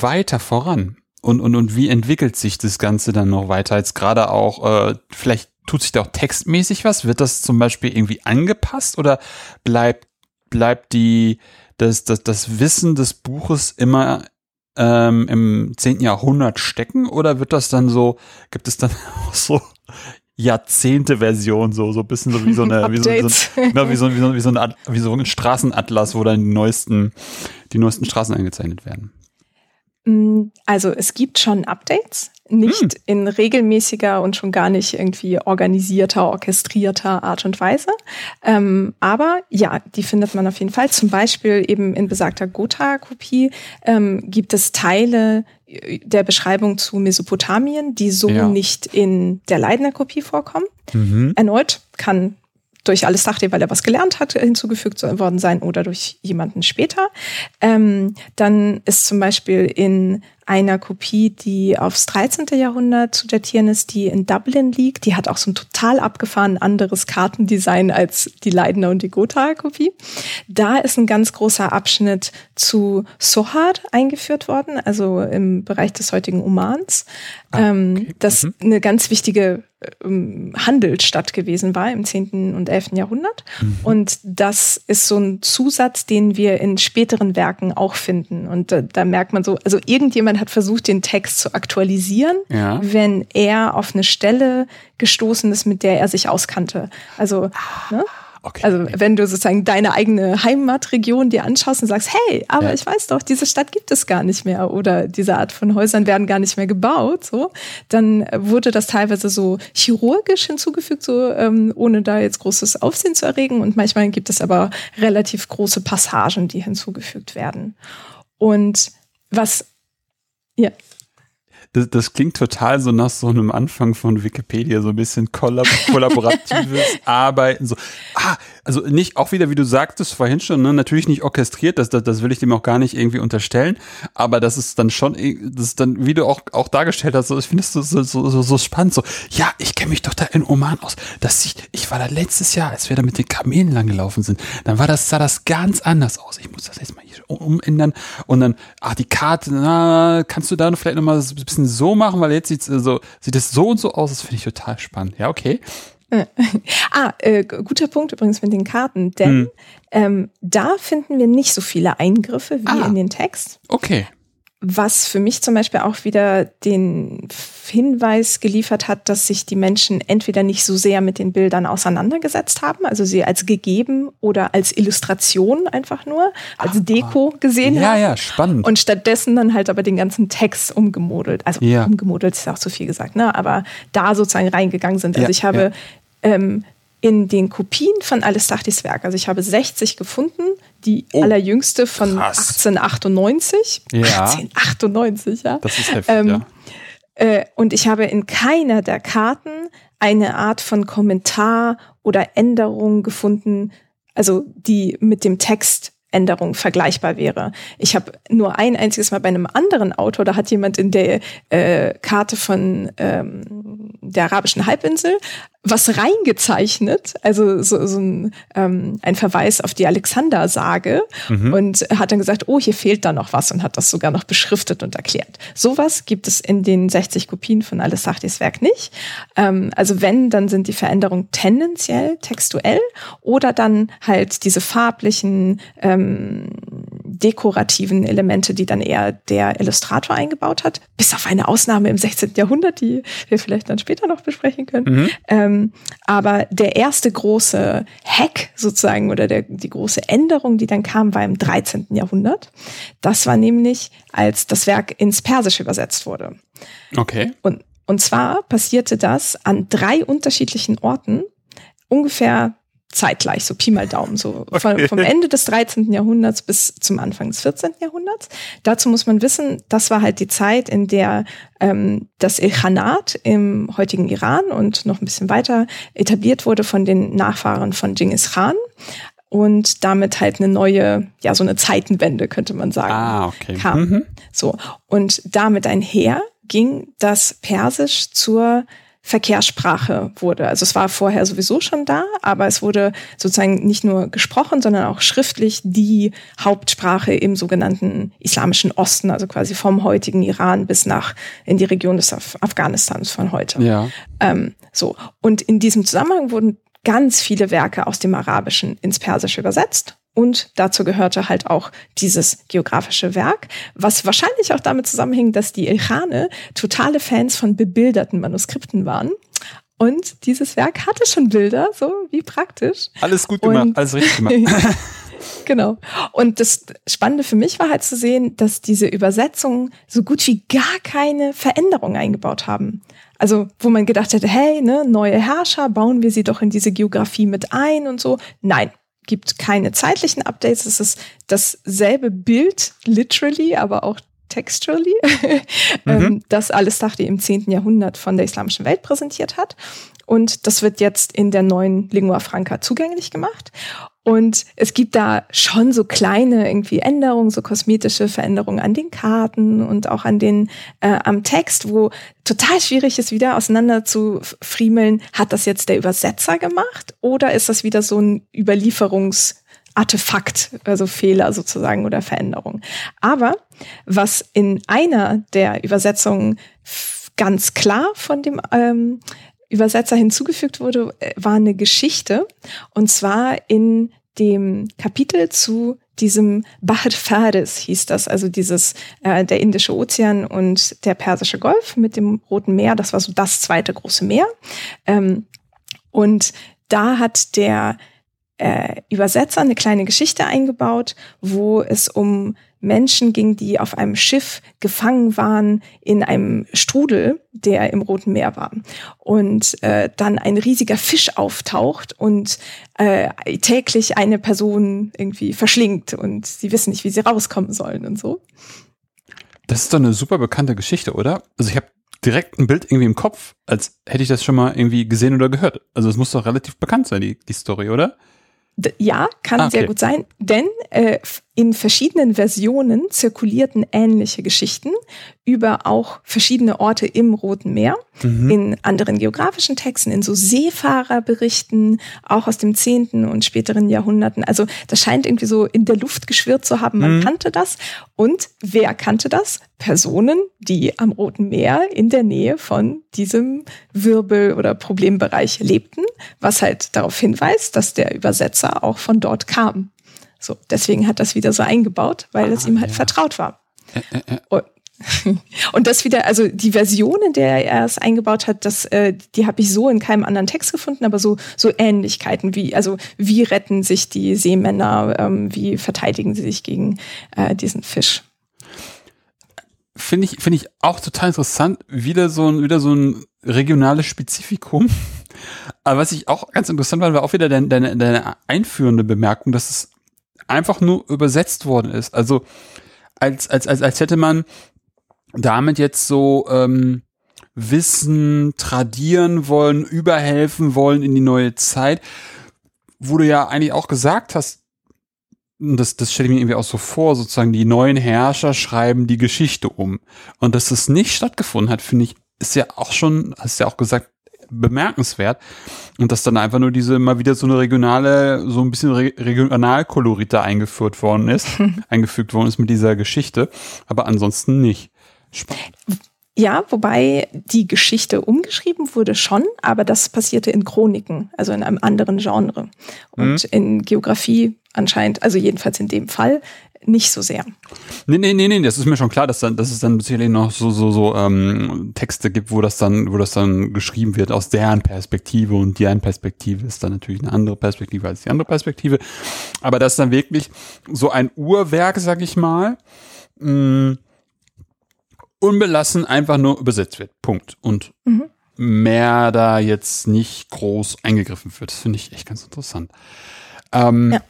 weiter voran? Und, und, und wie entwickelt sich das Ganze dann noch weiter? Jetzt gerade auch, äh, vielleicht tut sich da auch textmäßig was? Wird das zum Beispiel irgendwie angepasst oder bleibt, bleibt die, das, das, das Wissen des Buches immer ähm, im 10. Jahrhundert stecken oder wird das dann so, gibt es dann auch so Jahrzehnte-Version, so, so ein bisschen so wie so eine, wie so, so, wie so, wie so, wie so, ein, wie so ein Straßenatlas, wo dann die neuesten, die neuesten Straßen eingezeichnet werden. Mm, also es gibt schon Updates, nicht hm. in regelmäßiger und schon gar nicht irgendwie organisierter, orchestrierter Art und Weise. Ähm, aber ja, die findet man auf jeden Fall. Zum Beispiel eben in besagter Gotha-Kopie ähm, gibt es Teile äh, der Beschreibung zu Mesopotamien, die so ja. nicht in der Leidner Kopie vorkommen. Mhm. Erneut kann durch alles dachte, weil er was gelernt hat, hinzugefügt worden sein oder durch jemanden später. Ähm, dann ist zum Beispiel in einer Kopie, die aufs 13. Jahrhundert zu datieren ist, die in Dublin liegt. Die hat auch so ein total abgefahren anderes Kartendesign als die Leidner und die Gotha-Kopie. Da ist ein ganz großer Abschnitt zu Sohar eingeführt worden, also im Bereich des heutigen Omans. Ah, ähm, okay. Das mhm. eine ganz wichtige Handelsstadt gewesen war im 10. und 11. Jahrhundert. Mhm. Und das ist so ein Zusatz, den wir in späteren Werken auch finden. Und da, da merkt man so, also irgendjemand hat versucht, den Text zu aktualisieren, ja. wenn er auf eine Stelle gestoßen ist, mit der er sich auskannte. Also, ne? Okay. Also wenn du sozusagen deine eigene Heimatregion dir anschaust und sagst, hey, aber ja. ich weiß doch, diese Stadt gibt es gar nicht mehr oder diese Art von Häusern werden gar nicht mehr gebaut, so, dann wurde das teilweise so chirurgisch hinzugefügt, so ähm, ohne da jetzt großes Aufsehen zu erregen. Und manchmal gibt es aber relativ große Passagen, die hinzugefügt werden. Und was ja. Das, das klingt total so nach so einem Anfang von Wikipedia, so ein bisschen kollab kollaboratives Arbeiten. So, ah, also nicht auch wieder, wie du sagtest vorhin schon, ne, natürlich nicht orchestriert, das, das, das will ich dem auch gar nicht irgendwie unterstellen, aber das ist dann schon, das ist dann, wie du auch, auch dargestellt hast, so, ich finde es so, so, so, so spannend, so, ja, ich kenne mich doch da in Oman aus. Das sieht, ich war da letztes Jahr, als wir da mit den Kamelen lang gelaufen sind, dann war das, sah das ganz anders aus. Ich muss das jetzt mal hier umändern und dann, ah, die Karte, na, kannst du da vielleicht nochmal ein bisschen so machen, weil jetzt sieht, so, sieht es so und so aus, das finde ich total spannend. Ja, okay. ah, äh, guter Punkt übrigens mit den Karten, denn hm. ähm, da finden wir nicht so viele Eingriffe wie ah, in den Text. Okay was für mich zum Beispiel auch wieder den Hinweis geliefert hat, dass sich die Menschen entweder nicht so sehr mit den Bildern auseinandergesetzt haben, also sie als gegeben oder als Illustration einfach nur, als Ach, Deko gesehen ja, haben. Ja, ja, spannend. Und stattdessen dann halt aber den ganzen Text umgemodelt. Also ja. umgemodelt ist ja auch zu viel gesagt, ne? aber da sozusagen reingegangen sind. Also ja, ich habe ähm, in den Kopien von Alessachtis Werk. Also ich habe 60 gefunden, die oh, allerjüngste von krass. 1898. Ja. 1898, ja. Das ist heftig, ähm, ja. Äh, und ich habe in keiner der Karten eine Art von Kommentar oder Änderung gefunden, also die mit dem Text Änderung vergleichbar wäre. Ich habe nur ein einziges Mal bei einem anderen Autor, da hat jemand in der äh, Karte von ähm, der arabischen Halbinsel was reingezeichnet, also so, so ein, ähm, ein Verweis auf die Alexander-Sage mhm. und hat dann gesagt, oh, hier fehlt da noch was und hat das sogar noch beschriftet und erklärt. Sowas gibt es in den 60 Kopien von Alessachtis Werk nicht. Ähm, also wenn, dann sind die Veränderungen tendenziell textuell oder dann halt diese farblichen ähm, dekorativen Elemente, die dann eher der Illustrator eingebaut hat, bis auf eine Ausnahme im 16. Jahrhundert, die wir vielleicht dann später noch besprechen können. Mhm. Ähm, aber der erste große Hack sozusagen oder der, die große Änderung, die dann kam, war im 13. Jahrhundert. Das war nämlich, als das Werk ins Persische übersetzt wurde. Okay. Und, und zwar passierte das an drei unterschiedlichen Orten, ungefähr zeitgleich, so Pi mal Daumen, so okay. vom Ende des 13. Jahrhunderts bis zum Anfang des 14. Jahrhunderts. Dazu muss man wissen, das war halt die Zeit, in der ähm, das Ilkhanat im heutigen Iran und noch ein bisschen weiter etabliert wurde von den Nachfahren von Genghis Khan und damit halt eine neue, ja, so eine Zeitenwende, könnte man sagen, ah, okay. kam. Mhm. So. Und damit einher ging das Persisch zur Verkehrssprache wurde. Also es war vorher sowieso schon da, aber es wurde sozusagen nicht nur gesprochen, sondern auch schriftlich die Hauptsprache im sogenannten islamischen Osten, also quasi vom heutigen Iran bis nach in die Region des Af Afghanistans von heute. Ja. Ähm, so. Und in diesem Zusammenhang wurden ganz viele Werke aus dem Arabischen ins Persische übersetzt und dazu gehörte halt auch dieses geografische Werk, was wahrscheinlich auch damit zusammenhing, dass die Ilkhane totale Fans von bebilderten Manuskripten waren. Und dieses Werk hatte schon Bilder, so wie praktisch. Alles gut gemacht, und alles richtig gemacht. genau. Und das Spannende für mich war halt zu sehen, dass diese Übersetzungen so gut wie gar keine Veränderung eingebaut haben. Also, wo man gedacht hätte, hey, ne, neue Herrscher, bauen wir sie doch in diese Geografie mit ein und so. Nein, gibt keine zeitlichen Updates. Es ist dasselbe Bild, literally, aber auch textually, ähm, mhm. das alles Tachti im 10. Jahrhundert von der islamischen Welt präsentiert hat. Und das wird jetzt in der neuen Lingua Franca zugänglich gemacht. Und es gibt da schon so kleine irgendwie Änderungen, so kosmetische Veränderungen an den Karten und auch an den äh, am Text, wo total schwierig ist, wieder auseinander zu friemeln, hat das jetzt der Übersetzer gemacht oder ist das wieder so ein Überlieferungsartefakt, also Fehler sozusagen oder Veränderung. Aber was in einer der Übersetzungen ganz klar von dem ähm, Übersetzer hinzugefügt wurde, äh, war eine Geschichte. Und zwar in dem Kapitel zu diesem Bahr Faris hieß das, also dieses äh, der Indische Ozean und der Persische Golf mit dem Roten Meer. Das war so das zweite große Meer. Ähm, und da hat der äh, Übersetzer eine kleine Geschichte eingebaut, wo es um Menschen ging, die auf einem Schiff gefangen waren in einem Strudel, der im Roten Meer war. Und äh, dann ein riesiger Fisch auftaucht und äh, täglich eine Person irgendwie verschlingt und sie wissen nicht, wie sie rauskommen sollen und so. Das ist doch eine super bekannte Geschichte, oder? Also ich habe direkt ein Bild irgendwie im Kopf, als hätte ich das schon mal irgendwie gesehen oder gehört. Also es muss doch relativ bekannt sein, die, die Story, oder? Ja, kann ah, okay. sehr gut sein, denn äh, in verschiedenen Versionen zirkulierten ähnliche Geschichten über auch verschiedene Orte im Roten Meer, mhm. in anderen geografischen Texten, in so Seefahrerberichten, auch aus dem 10. und späteren Jahrhunderten. Also das scheint irgendwie so in der Luft geschwirrt zu haben, man mhm. kannte das. Und wer kannte das? Personen, die am Roten Meer in der Nähe von diesem Wirbel- oder Problembereich lebten, was halt darauf hinweist, dass der Übersetzer auch von dort kam. So, deswegen hat das wieder so eingebaut, weil ah, es ihm halt ja. vertraut war. Äh, äh, äh. Und, und das wieder, also die Version, in der er es eingebaut hat, das, äh, die habe ich so in keinem anderen Text gefunden, aber so, so Ähnlichkeiten wie, also wie retten sich die Seemänner, ähm, wie verteidigen sie sich gegen äh, diesen Fisch. Finde ich, finde ich auch total interessant. Wieder so ein, wieder so ein regionales Spezifikum. Aber was ich auch ganz interessant fand, war auch wieder deine, deine, deine einführende Bemerkung, dass es einfach nur übersetzt worden ist. Also als, als, als, als hätte man damit jetzt so ähm, Wissen tradieren wollen, überhelfen wollen in die neue Zeit, wo du ja eigentlich auch gesagt hast, das, das stelle ich mir irgendwie auch so vor, sozusagen die neuen Herrscher schreiben die Geschichte um. Und dass das nicht stattgefunden hat, finde ich, ist ja auch schon, hast ja auch gesagt, bemerkenswert. Und dass dann einfach nur diese mal wieder so eine regionale, so ein bisschen Re Regionalkolorit da eingeführt worden ist, eingefügt worden ist mit dieser Geschichte. Aber ansonsten nicht. Spannend. Ja, wobei die Geschichte umgeschrieben wurde schon, aber das passierte in Chroniken, also in einem anderen Genre. Und mhm. in Geografie anscheinend, also jedenfalls in dem Fall, nicht so sehr. Nee, nee, nee, nee, das ist mir schon klar, dass, dann, dass es dann sicherlich noch so, so, so ähm, Texte gibt, wo das dann, wo das dann geschrieben wird aus deren Perspektive und deren Perspektive ist dann natürlich eine andere Perspektive als die andere Perspektive. Aber das ist dann wirklich so ein Uhrwerk, sag ich mal, mh, mm, unbelassen einfach nur übersetzt wird. Punkt. Und mhm. mehr da jetzt nicht groß eingegriffen wird. Das finde ich echt ganz interessant. Ähm, ja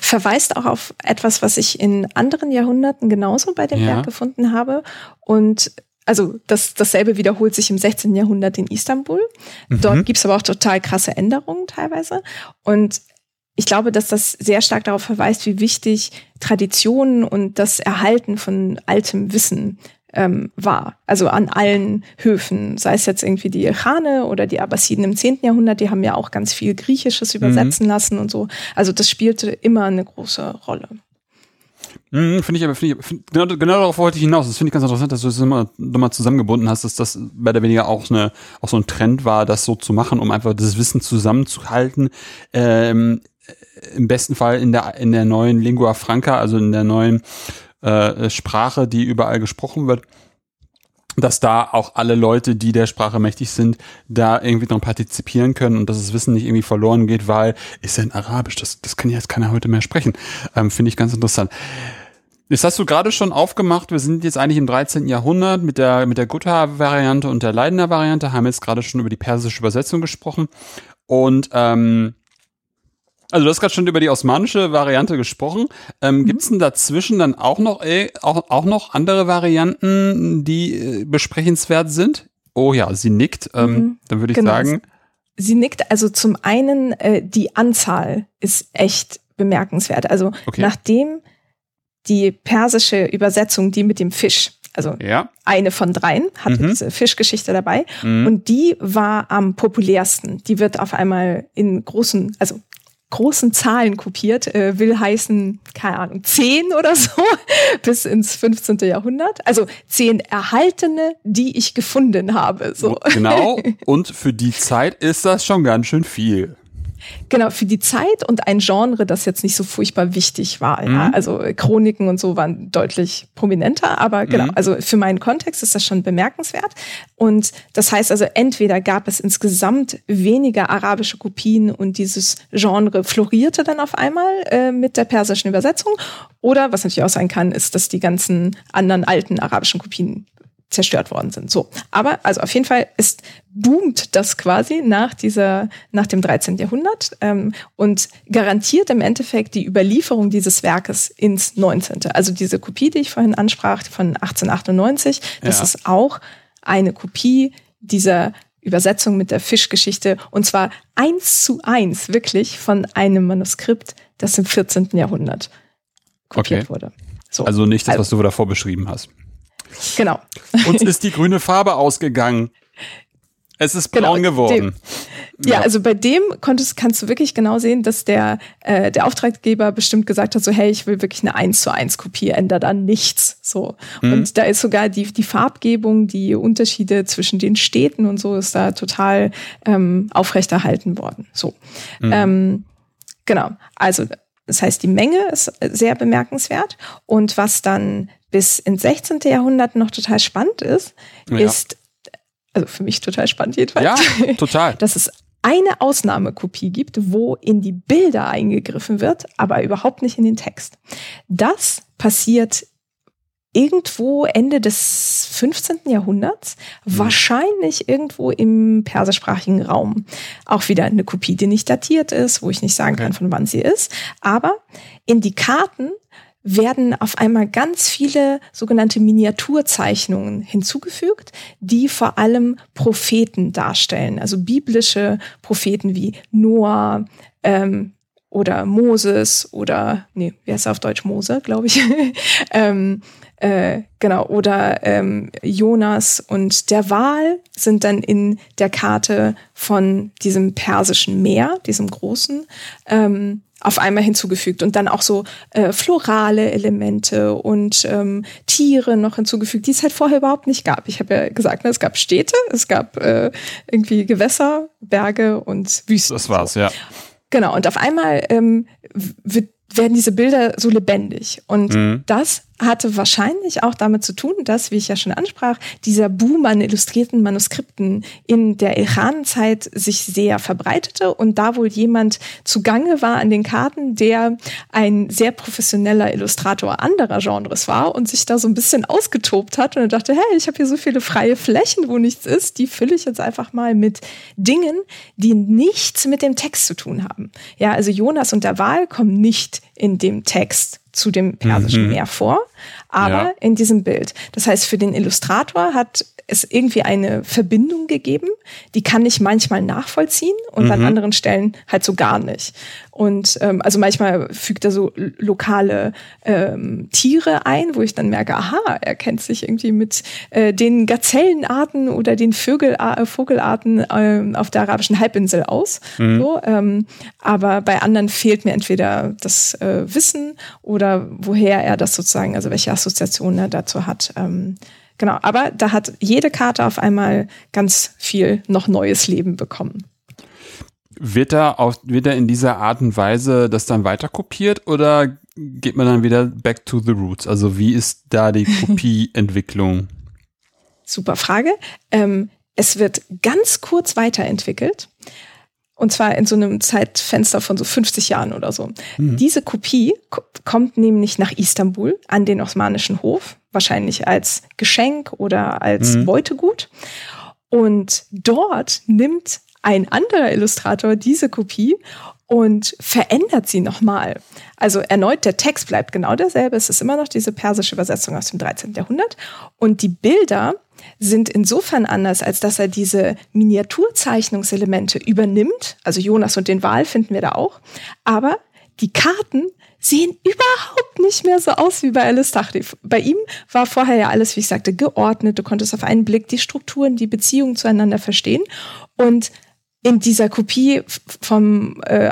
verweist auch auf etwas, was ich in anderen Jahrhunderten genauso bei dem ja. Werk gefunden habe. Und also das, dasselbe wiederholt sich im 16. Jahrhundert in Istanbul. Mhm. Dort gibt's aber auch total krasse Änderungen teilweise. Und ich glaube, dass das sehr stark darauf verweist, wie wichtig Traditionen und das Erhalten von altem Wissen ähm, war. Also an allen Höfen, sei es jetzt irgendwie die Ilkhane oder die Abbasiden im 10. Jahrhundert, die haben ja auch ganz viel Griechisches übersetzen mhm. lassen und so. Also das spielte immer eine große Rolle. Mhm, finde ich aber, finde ich, find, genau, genau darauf wollte ich hinaus. Das finde ich ganz interessant, dass du das immer nochmal zusammengebunden hast, dass das bei der weniger auch, eine, auch so ein Trend war, das so zu machen, um einfach das Wissen zusammenzuhalten. Ähm, Im besten Fall in der, in der neuen Lingua Franca, also in der neuen äh, Sprache, die überall gesprochen wird, dass da auch alle Leute, die der Sprache mächtig sind, da irgendwie dran partizipieren können und dass das Wissen nicht irgendwie verloren geht, weil ist ja in Arabisch, das, das kann ja jetzt keiner heute mehr sprechen. Ähm, Finde ich ganz interessant. Jetzt hast du gerade schon aufgemacht, wir sind jetzt eigentlich im 13. Jahrhundert mit der, mit der Gutta-Variante und der Leidener-Variante, haben jetzt gerade schon über die persische Übersetzung gesprochen. Und ähm, also du hast gerade schon über die osmanische Variante gesprochen. Ähm, mhm. Gibt es denn dazwischen dann auch noch, äh, auch, auch noch andere Varianten, die äh, besprechenswert sind? Oh ja, sie nickt. Ähm, mhm. Dann würde ich genau. sagen. Sie nickt. Also zum einen äh, die Anzahl ist echt bemerkenswert. Also okay. nachdem die persische Übersetzung, die mit dem Fisch, also ja. eine von dreien, hatte mhm. diese Fischgeschichte dabei. Mhm. Und die war am populärsten. Die wird auf einmal in großen, also großen Zahlen kopiert, äh, will heißen, keine Ahnung, zehn oder so bis ins 15. Jahrhundert. Also zehn erhaltene, die ich gefunden habe. So. Genau. Und für die Zeit ist das schon ganz schön viel. Genau, für die Zeit und ein Genre, das jetzt nicht so furchtbar wichtig war. Mhm. Ja. Also Chroniken und so waren deutlich prominenter, aber genau, mhm. also für meinen Kontext ist das schon bemerkenswert. Und das heißt also, entweder gab es insgesamt weniger arabische Kopien und dieses Genre florierte dann auf einmal äh, mit der persischen Übersetzung, oder was natürlich auch sein kann, ist, dass die ganzen anderen alten arabischen Kopien zerstört worden sind. So, aber also auf jeden Fall ist boomt das quasi nach dieser nach dem 13. Jahrhundert ähm, und garantiert im Endeffekt die Überlieferung dieses Werkes ins 19. Also diese Kopie, die ich vorhin ansprach von 1898, das ja. ist auch eine Kopie dieser Übersetzung mit der Fischgeschichte und zwar eins zu eins wirklich von einem Manuskript, das im 14. Jahrhundert kopiert okay. wurde. So. Also nicht das, was du davor beschrieben hast. Genau. Uns ist die grüne Farbe ausgegangen. Es ist braun genau, geworden. Dem, ja, ja, also bei dem konntest, kannst du wirklich genau sehen, dass der, äh, der Auftraggeber bestimmt gesagt hat, so hey, ich will wirklich eine 1 zu 1 Kopie, ändert dann nichts. So. Mhm. Und da ist sogar die, die Farbgebung, die Unterschiede zwischen den Städten und so ist da total ähm, aufrechterhalten worden. So. Mhm. Ähm, genau. Also das heißt, die Menge ist sehr bemerkenswert. Und was dann bis ins 16. Jahrhundert noch total spannend ist, ja. ist, also für mich total spannend jedenfalls. Ja, total. dass es eine Ausnahmekopie gibt, wo in die Bilder eingegriffen wird, aber überhaupt nicht in den Text. Das passiert irgendwo Ende des 15. Jahrhunderts, mhm. wahrscheinlich irgendwo im persischsprachigen Raum. Auch wieder eine Kopie, die nicht datiert ist, wo ich nicht sagen okay. kann, von wann sie ist. Aber in die Karten werden auf einmal ganz viele sogenannte Miniaturzeichnungen hinzugefügt, die vor allem Propheten darstellen, also biblische Propheten wie Noah, ähm, oder Moses oder, nee, wie heißt er auf Deutsch? Mose, glaube ich. ähm, äh, genau, oder ähm, Jonas und der Wal sind dann in der Karte von diesem persischen Meer, diesem großen, ähm, auf einmal hinzugefügt und dann auch so äh, florale Elemente und ähm, Tiere noch hinzugefügt, die es halt vorher überhaupt nicht gab. Ich habe ja gesagt, ne, es gab Städte, es gab äh, irgendwie Gewässer, Berge und Wüsten. Das war's, ja. Genau, und auf einmal ähm, wird werden diese Bilder so lebendig. Und mhm. das hatte wahrscheinlich auch damit zu tun, dass, wie ich ja schon ansprach, dieser Boom an illustrierten Manuskripten in der Iran-Zeit sich sehr verbreitete und da wohl jemand zugange war an den Karten, der ein sehr professioneller Illustrator anderer Genres war und sich da so ein bisschen ausgetobt hat und er dachte, hey, ich habe hier so viele freie Flächen, wo nichts ist, die fülle ich jetzt einfach mal mit Dingen, die nichts mit dem Text zu tun haben. Ja, also Jonas und der Wahl kommen nicht in dem Text zu dem Persischen mhm. Meer vor, aber ja. in diesem Bild. Das heißt, für den Illustrator hat es irgendwie eine Verbindung gegeben, die kann ich manchmal nachvollziehen und mhm. an anderen Stellen halt so gar nicht. Und ähm, also manchmal fügt er so lokale ähm, Tiere ein, wo ich dann merke, aha, er kennt sich irgendwie mit äh, den Gazellenarten oder den Vögel, äh, Vogelarten äh, auf der arabischen Halbinsel aus. Mhm. So, ähm, aber bei anderen fehlt mir entweder das äh, Wissen oder woher er das sozusagen, also welche Assoziationen er dazu hat. Ähm, genau, aber da hat jede Karte auf einmal ganz viel noch neues Leben bekommen. Wird da, auf, wird da in dieser Art und Weise das dann weiter kopiert oder geht man dann wieder back to the roots? Also wie ist da die Kopieentwicklung? Super Frage. Ähm, es wird ganz kurz weiterentwickelt. Und zwar in so einem Zeitfenster von so 50 Jahren oder so. Mhm. Diese Kopie kommt nämlich nach Istanbul an den Osmanischen Hof, wahrscheinlich als Geschenk oder als mhm. Beutegut. Und dort nimmt ein anderer Illustrator diese Kopie und verändert sie nochmal. Also erneut, der Text bleibt genau derselbe. Es ist immer noch diese persische Übersetzung aus dem 13. Jahrhundert. Und die Bilder sind insofern anders, als dass er diese Miniaturzeichnungselemente übernimmt. Also Jonas und den Wal finden wir da auch. Aber die Karten sehen überhaupt nicht mehr so aus wie bei Alice Tachti. Bei ihm war vorher ja alles, wie ich sagte, geordnet. Du konntest auf einen Blick die Strukturen, die Beziehungen zueinander verstehen. Und in dieser Kopie vom, äh,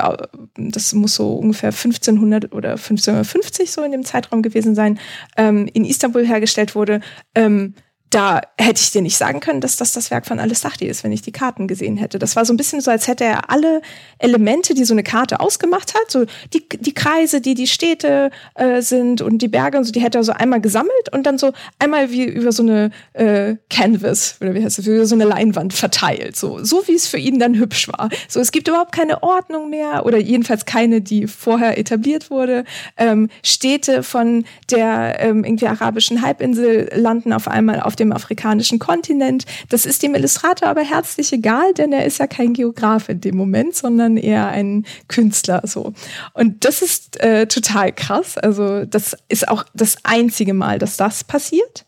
das muss so ungefähr 1500 oder 1550 so in dem Zeitraum gewesen sein, ähm, in Istanbul hergestellt wurde, ähm, da hätte ich dir nicht sagen können, dass das das Werk von Alessachti ist, wenn ich die Karten gesehen hätte. Das war so ein bisschen so, als hätte er alle Elemente, die so eine Karte ausgemacht hat, so die, die Kreise, die die Städte äh, sind und die Berge und so, die hätte er so einmal gesammelt und dann so einmal wie über so eine äh, Canvas oder wie heißt das, über so eine Leinwand verteilt, so so wie es für ihn dann hübsch war. So es gibt überhaupt keine Ordnung mehr oder jedenfalls keine, die vorher etabliert wurde. Ähm, Städte von der ähm, irgendwie arabischen Halbinsel landen auf einmal auf dem afrikanischen Kontinent. Das ist dem Illustrator aber herzlich egal, denn er ist ja kein Geograf in dem Moment, sondern eher ein Künstler so. Und das ist äh, total krass. Also das ist auch das einzige Mal, dass das passiert.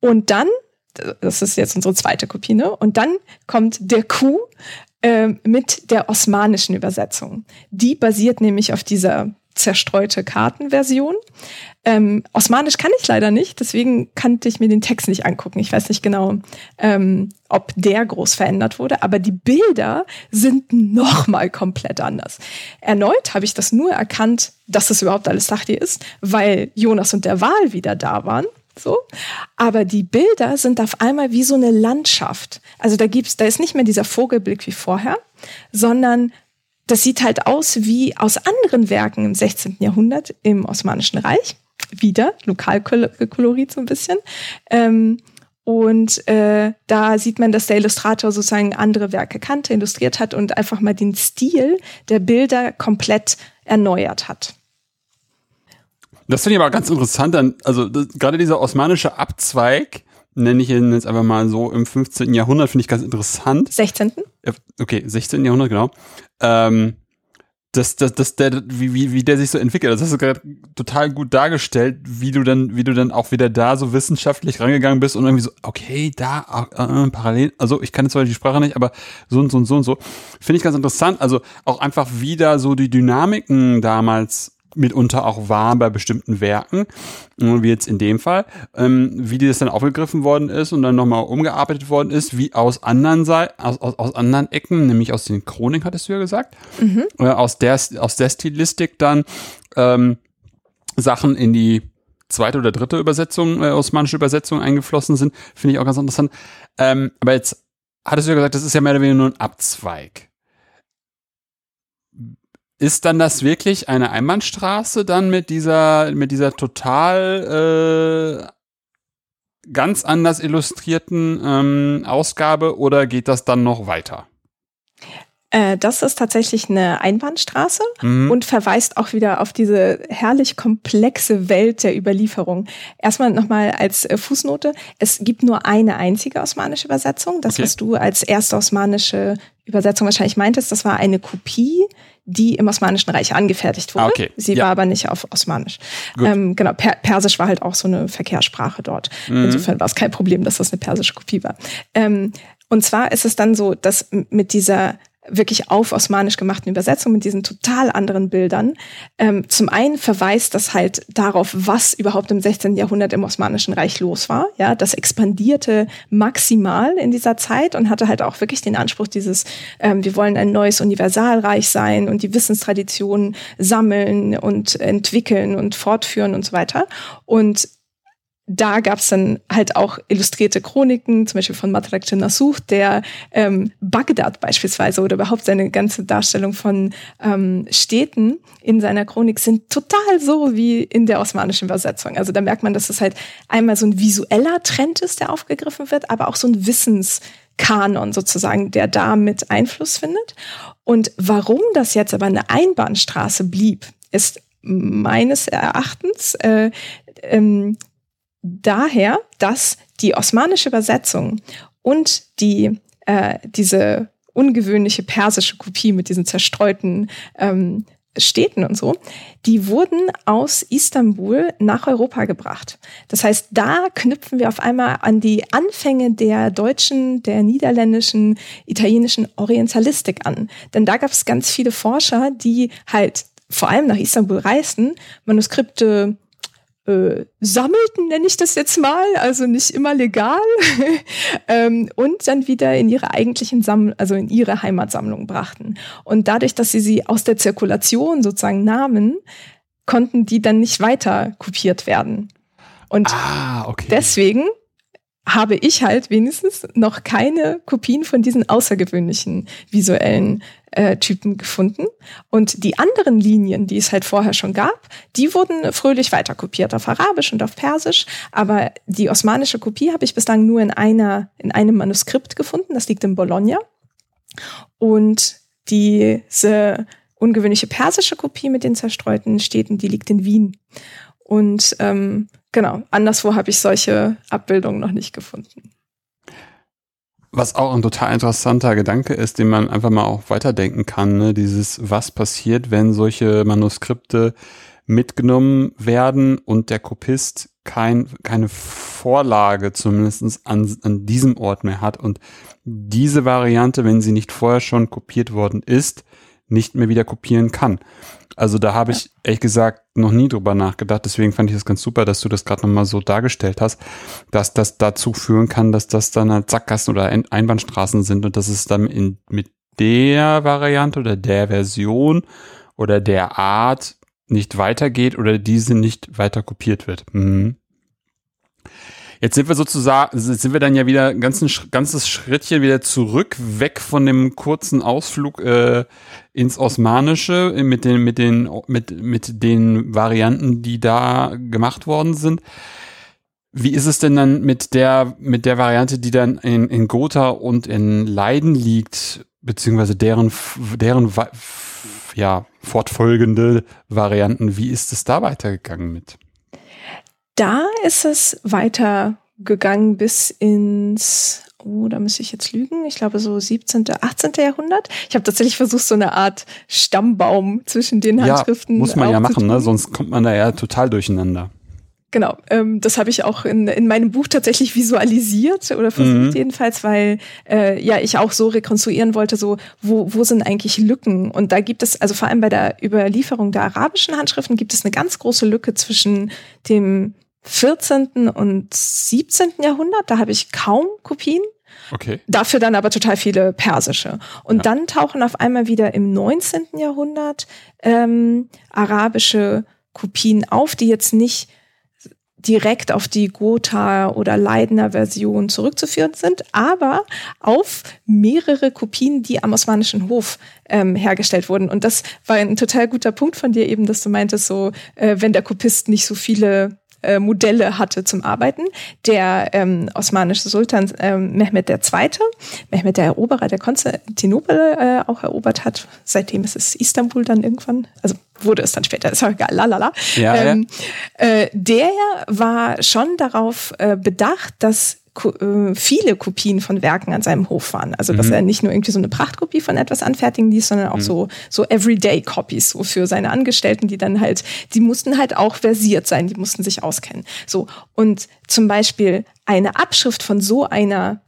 Und dann, das ist jetzt unsere zweite Kopie, ne? Und dann kommt der Coup äh, mit der osmanischen Übersetzung. Die basiert nämlich auf dieser zerstreute Kartenversion. Ähm, Osmanisch kann ich leider nicht, deswegen kannte ich mir den Text nicht angucken. Ich weiß nicht genau, ähm, ob der groß verändert wurde, aber die Bilder sind noch mal komplett anders. Erneut habe ich das nur erkannt, dass es überhaupt alles Sachti ist, weil Jonas und der Wal wieder da waren. So. Aber die Bilder sind auf einmal wie so eine Landschaft. Also da gibt's, da ist nicht mehr dieser Vogelblick wie vorher, sondern das sieht halt aus wie aus anderen Werken im 16. Jahrhundert im Osmanischen Reich. Wieder, Lokalkolorit so ein bisschen. Ähm, und äh, da sieht man, dass der Illustrator sozusagen andere Werke kannte, illustriert hat und einfach mal den Stil der Bilder komplett erneuert hat. Das finde ich aber ganz interessant. Dann, also das, gerade dieser osmanische Abzweig, nenne ich ihn jetzt einfach mal so im 15. Jahrhundert, finde ich ganz interessant. 16. Okay, 16. Jahrhundert, genau. Ähm, dass, dass, dass der, wie, wie, wie der sich so entwickelt. Das hast du gerade total gut dargestellt, wie du dann, wie du dann auch wieder da so wissenschaftlich rangegangen bist und irgendwie so, okay, da, äh, parallel, also ich kann jetzt zwar die Sprache nicht, aber so und so und so und so. Finde ich ganz interessant. Also auch einfach wieder so die Dynamiken damals mitunter auch war bei bestimmten Werken, wie jetzt in dem Fall, ähm, wie das dann aufgegriffen worden ist und dann nochmal umgearbeitet worden ist, wie aus anderen Seiten, aus, aus, aus anderen Ecken, nämlich aus den Chronik, hattest du ja gesagt, mhm. äh, aus, der, aus der Stilistik dann ähm, Sachen in die zweite oder dritte Übersetzung, äh, osmanische Übersetzung eingeflossen sind, finde ich auch ganz interessant. Ähm, aber jetzt hattest du ja gesagt, das ist ja mehr oder weniger nur ein Abzweig ist dann das wirklich eine Einbahnstraße dann mit dieser, mit dieser total äh, ganz anders illustrierten ähm, Ausgabe oder geht das dann noch weiter? Äh, das ist tatsächlich eine Einbahnstraße mhm. und verweist auch wieder auf diese herrlich komplexe Welt der Überlieferung. Erstmal nochmal als äh, Fußnote. Es gibt nur eine einzige osmanische Übersetzung. Das, okay. was du als erste osmanische Übersetzung wahrscheinlich meintest, das war eine Kopie die im Osmanischen Reich angefertigt wurde. Ah, okay. Sie ja. war aber nicht auf Osmanisch. Ähm, genau, per Persisch war halt auch so eine Verkehrssprache dort. Mhm. Insofern war es kein Problem, dass das eine persische Kopie war. Ähm, und zwar ist es dann so, dass mit dieser wirklich auf osmanisch gemachten Übersetzung mit diesen total anderen Bildern. Ähm, zum einen verweist das halt darauf, was überhaupt im 16. Jahrhundert im Osmanischen Reich los war. Ja, das expandierte maximal in dieser Zeit und hatte halt auch wirklich den Anspruch, dieses, ähm, wir wollen ein neues Universalreich sein und die Wissenstraditionen sammeln und entwickeln und fortführen und so weiter. Und da gab es dann halt auch illustrierte Chroniken, zum Beispiel von Matrak Nasuch, der ähm, Bagdad beispielsweise oder überhaupt seine ganze Darstellung von ähm, Städten in seiner Chronik sind total so wie in der osmanischen Übersetzung. Also da merkt man, dass es halt einmal so ein visueller Trend ist, der aufgegriffen wird, aber auch so ein Wissenskanon sozusagen, der da mit Einfluss findet. Und warum das jetzt aber eine Einbahnstraße blieb, ist meines Erachtens äh, ähm, daher, dass die osmanische Übersetzung und die äh, diese ungewöhnliche persische Kopie mit diesen zerstreuten ähm, Städten und so, die wurden aus Istanbul nach Europa gebracht. Das heißt, da knüpfen wir auf einmal an die Anfänge der deutschen, der niederländischen, italienischen Orientalistik an. Denn da gab es ganz viele Forscher, die halt vor allem nach Istanbul reisten, Manuskripte äh, sammelten, nenne ich das jetzt mal, also nicht immer legal, ähm, und dann wieder in ihre eigentlichen Sammlung, also in ihre Heimatsammlung brachten. Und dadurch, dass sie sie aus der Zirkulation sozusagen nahmen, konnten die dann nicht weiter kopiert werden. Und ah, okay. deswegen habe ich halt wenigstens noch keine Kopien von diesen außergewöhnlichen visuellen äh, Typen gefunden. Und die anderen Linien, die es halt vorher schon gab, die wurden fröhlich weiterkopiert auf Arabisch und auf Persisch. Aber die osmanische Kopie habe ich bislang nur in einer, in einem Manuskript gefunden. Das liegt in Bologna. Und diese ungewöhnliche persische Kopie mit den zerstreuten Städten, die liegt in Wien. Und ähm, Genau, anderswo habe ich solche Abbildungen noch nicht gefunden. Was auch ein total interessanter Gedanke ist, den man einfach mal auch weiterdenken kann, ne? dieses, was passiert, wenn solche Manuskripte mitgenommen werden und der Kopist kein, keine Vorlage zumindest an, an diesem Ort mehr hat und diese Variante, wenn sie nicht vorher schon kopiert worden ist, nicht mehr wieder kopieren kann. Also da habe ich ehrlich gesagt noch nie drüber nachgedacht. Deswegen fand ich es ganz super, dass du das gerade nochmal so dargestellt hast, dass das dazu führen kann, dass das dann halt Sackgassen oder Einbahnstraßen sind und dass es dann in, mit der Variante oder der Version oder der Art nicht weitergeht oder diese nicht weiter kopiert wird. Mhm. Jetzt sind wir sozusagen, sind wir dann ja wieder ein ganzes, ganzes Schrittchen wieder zurück, weg von dem kurzen Ausflug äh, ins Osmanische mit den, mit den, mit, mit den Varianten, die da gemacht worden sind. Wie ist es denn dann mit der, mit der Variante, die dann in, in Gotha und in Leiden liegt, beziehungsweise deren, deren, ja, fortfolgende Varianten? Wie ist es da weitergegangen mit? Da ist es weitergegangen bis ins, oh, da müsste ich jetzt lügen, ich glaube so 17., 18. Jahrhundert. Ich habe tatsächlich versucht, so eine Art Stammbaum zwischen den Handschriften. Ja, muss man ja machen, ne? sonst kommt man da ja total durcheinander. Genau, ähm, das habe ich auch in, in meinem Buch tatsächlich visualisiert oder versucht mhm. jedenfalls, weil äh, ja ich auch so rekonstruieren wollte, so wo, wo sind eigentlich Lücken? Und da gibt es, also vor allem bei der Überlieferung der arabischen Handschriften gibt es eine ganz große Lücke zwischen dem 14. und 17. Jahrhundert. Da habe ich kaum Kopien. Okay. Dafür dann aber total viele persische. Und ja. dann tauchen auf einmal wieder im 19. Jahrhundert ähm, arabische Kopien auf, die jetzt nicht direkt auf die Gotha oder Leidner Version zurückzuführen sind, aber auf mehrere Kopien, die am Osmanischen Hof ähm, hergestellt wurden. Und das war ein total guter Punkt von dir eben, dass du meintest, so, äh, wenn der Kopist nicht so viele äh, Modelle hatte zum Arbeiten. Der ähm, osmanische Sultan ähm, Mehmed II., Mehmed der Eroberer, der Konstantinopel äh, auch erobert hat. Seitdem ist es Istanbul dann irgendwann, also wurde es dann später, ist auch egal, lalala. Ja, ähm, ja. Äh, der war schon darauf äh, bedacht, dass viele Kopien von Werken an seinem Hof waren. Also dass mhm. er nicht nur irgendwie so eine Prachtkopie von etwas anfertigen ließ, sondern auch mhm. so so Everyday Copies so für seine Angestellten, die dann halt, die mussten halt auch versiert sein, die mussten sich auskennen. So und zum Beispiel eine Abschrift von so einer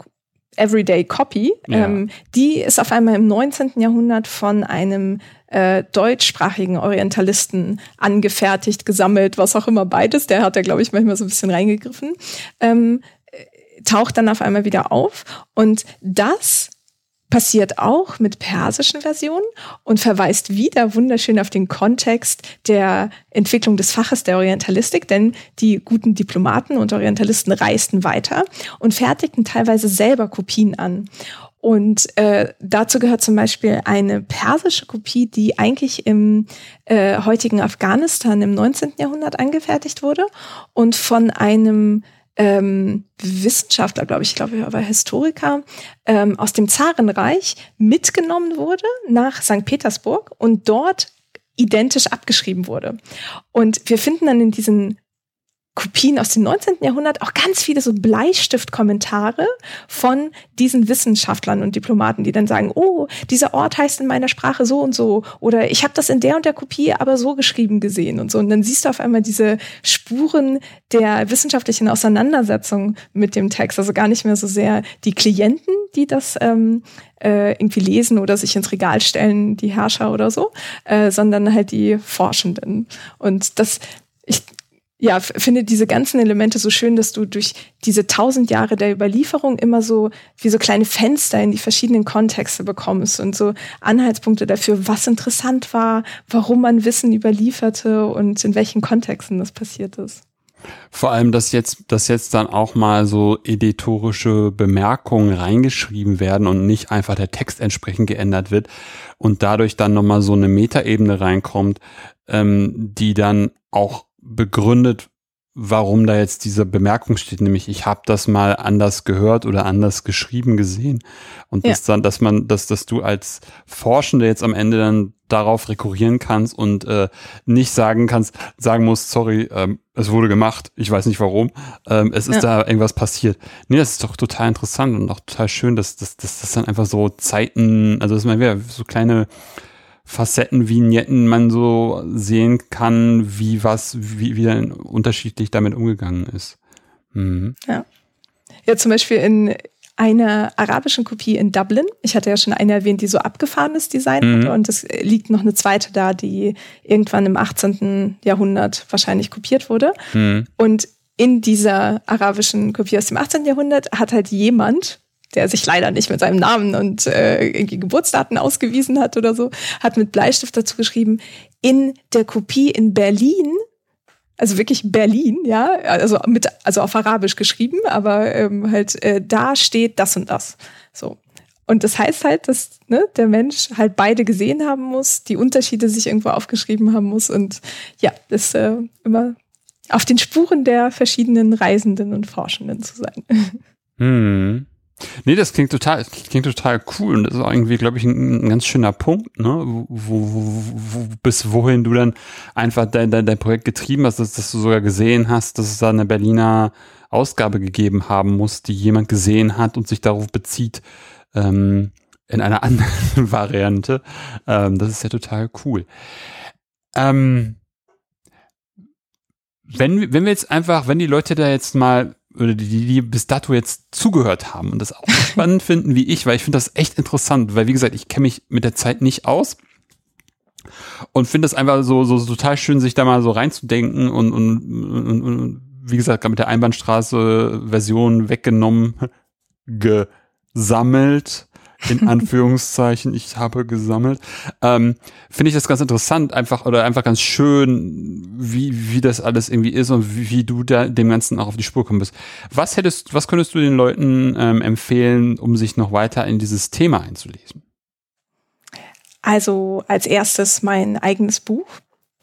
Everyday Copy, ja. ähm, die ist auf einmal im 19. Jahrhundert von einem äh, deutschsprachigen Orientalisten angefertigt, gesammelt, was auch immer beides. Der hat da, glaube ich, manchmal so ein bisschen reingegriffen. Ähm, taucht dann auf einmal wieder auf. Und das passiert auch mit persischen Versionen und verweist wieder wunderschön auf den Kontext der Entwicklung des Faches der Orientalistik, denn die guten Diplomaten und Orientalisten reisten weiter und fertigten teilweise selber Kopien an. Und äh, dazu gehört zum Beispiel eine persische Kopie, die eigentlich im äh, heutigen Afghanistan im 19. Jahrhundert angefertigt wurde und von einem ähm, Wissenschaftler, glaube ich, ich glaube, er war Historiker, ähm, aus dem Zarenreich mitgenommen wurde nach St. Petersburg und dort identisch abgeschrieben wurde. Und wir finden dann in diesen Kopien aus dem 19. Jahrhundert auch ganz viele so Bleistiftkommentare von diesen Wissenschaftlern und Diplomaten, die dann sagen, oh, dieser Ort heißt in meiner Sprache so und so oder ich habe das in der und der Kopie aber so geschrieben gesehen und so. Und dann siehst du auf einmal diese Spuren der wissenschaftlichen Auseinandersetzung mit dem Text. Also gar nicht mehr so sehr die Klienten, die das ähm, äh, irgendwie lesen oder sich ins Regal stellen, die Herrscher oder so, äh, sondern halt die Forschenden. Und das, ja, finde diese ganzen Elemente so schön, dass du durch diese tausend Jahre der Überlieferung immer so wie so kleine Fenster in die verschiedenen Kontexte bekommst und so Anhaltspunkte dafür, was interessant war, warum man Wissen überlieferte und in welchen Kontexten das passiert ist. Vor allem, dass jetzt, dass jetzt dann auch mal so editorische Bemerkungen reingeschrieben werden und nicht einfach der Text entsprechend geändert wird und dadurch dann nochmal so eine Metaebene reinkommt, ähm, die dann auch begründet, warum da jetzt diese Bemerkung steht, nämlich ich habe das mal anders gehört oder anders geschrieben gesehen und ja. das dann, dass man, dass, dass du als Forschende jetzt am Ende dann darauf rekurrieren kannst und äh, nicht sagen kannst, sagen musst, sorry, ähm, es wurde gemacht, ich weiß nicht warum, ähm, es ist ja. da irgendwas passiert. Nee, das ist doch total interessant und auch total schön, dass das dass, dass dann einfach so Zeiten, also dass man wieder so kleine Facetten, Vignetten man so sehen kann, wie was, wie, wie dann unterschiedlich damit umgegangen ist. Mhm. Ja. Ja, zum Beispiel in einer arabischen Kopie in Dublin. Ich hatte ja schon eine erwähnt, die so abgefahrenes Design mhm. hatte und es liegt noch eine zweite da, die irgendwann im 18. Jahrhundert wahrscheinlich kopiert wurde. Mhm. Und in dieser arabischen Kopie aus dem 18. Jahrhundert hat halt jemand, der sich leider nicht mit seinem Namen und äh, Geburtsdaten ausgewiesen hat oder so, hat mit Bleistift dazu geschrieben, in der Kopie in Berlin also wirklich Berlin, ja, also mit, also auf Arabisch geschrieben, aber ähm, halt äh, da steht das und das. So. Und das heißt halt, dass ne, der Mensch halt beide gesehen haben muss, die Unterschiede sich irgendwo aufgeschrieben haben muss und ja, das äh, immer auf den Spuren der verschiedenen Reisenden und Forschenden zu sein. Hm. Nee, das klingt total, klingt total cool und das ist irgendwie, glaube ich, ein, ein, ganz schöner Punkt, ne? Wo, wo, wo, bis wohin du dann einfach dein, dein, dein Projekt getrieben hast, dass, dass, du sogar gesehen hast, dass es da eine Berliner Ausgabe gegeben haben muss, die jemand gesehen hat und sich darauf bezieht, ähm, in einer anderen Variante. Ähm, das ist ja total cool. Ähm, wenn, wenn wir jetzt einfach, wenn die Leute da jetzt mal oder die, die bis dato jetzt zugehört haben und das auch spannend finden wie ich, weil ich finde das echt interessant, weil wie gesagt, ich kenne mich mit der Zeit nicht aus und finde das einfach so, so, so total schön, sich da mal so reinzudenken und, und, und, und wie gesagt, mit der Einbahnstraße-Version weggenommen, gesammelt in Anführungszeichen, ich habe gesammelt, ähm, finde ich das ganz interessant, einfach oder einfach ganz schön, wie, wie das alles irgendwie ist und wie, wie du da dem Ganzen auch auf die Spur kommen bist. Was hättest, was könntest du den Leuten ähm, empfehlen, um sich noch weiter in dieses Thema einzulesen? Also als erstes mein eigenes Buch,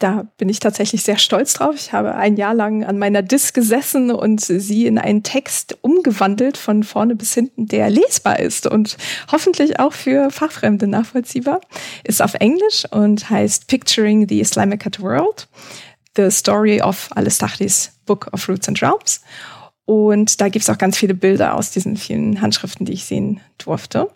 da bin ich tatsächlich sehr stolz drauf. Ich habe ein Jahr lang an meiner Disk gesessen und sie in einen Text umgewandelt von vorne bis hinten, der lesbar ist und hoffentlich auch für Fachfremde nachvollziehbar. Ist auf Englisch und heißt Picturing the Islamic World, The Story of Al-Istachris Book of Roots and Realms. Und da gibt es auch ganz viele Bilder aus diesen vielen Handschriften, die ich sehen durfte.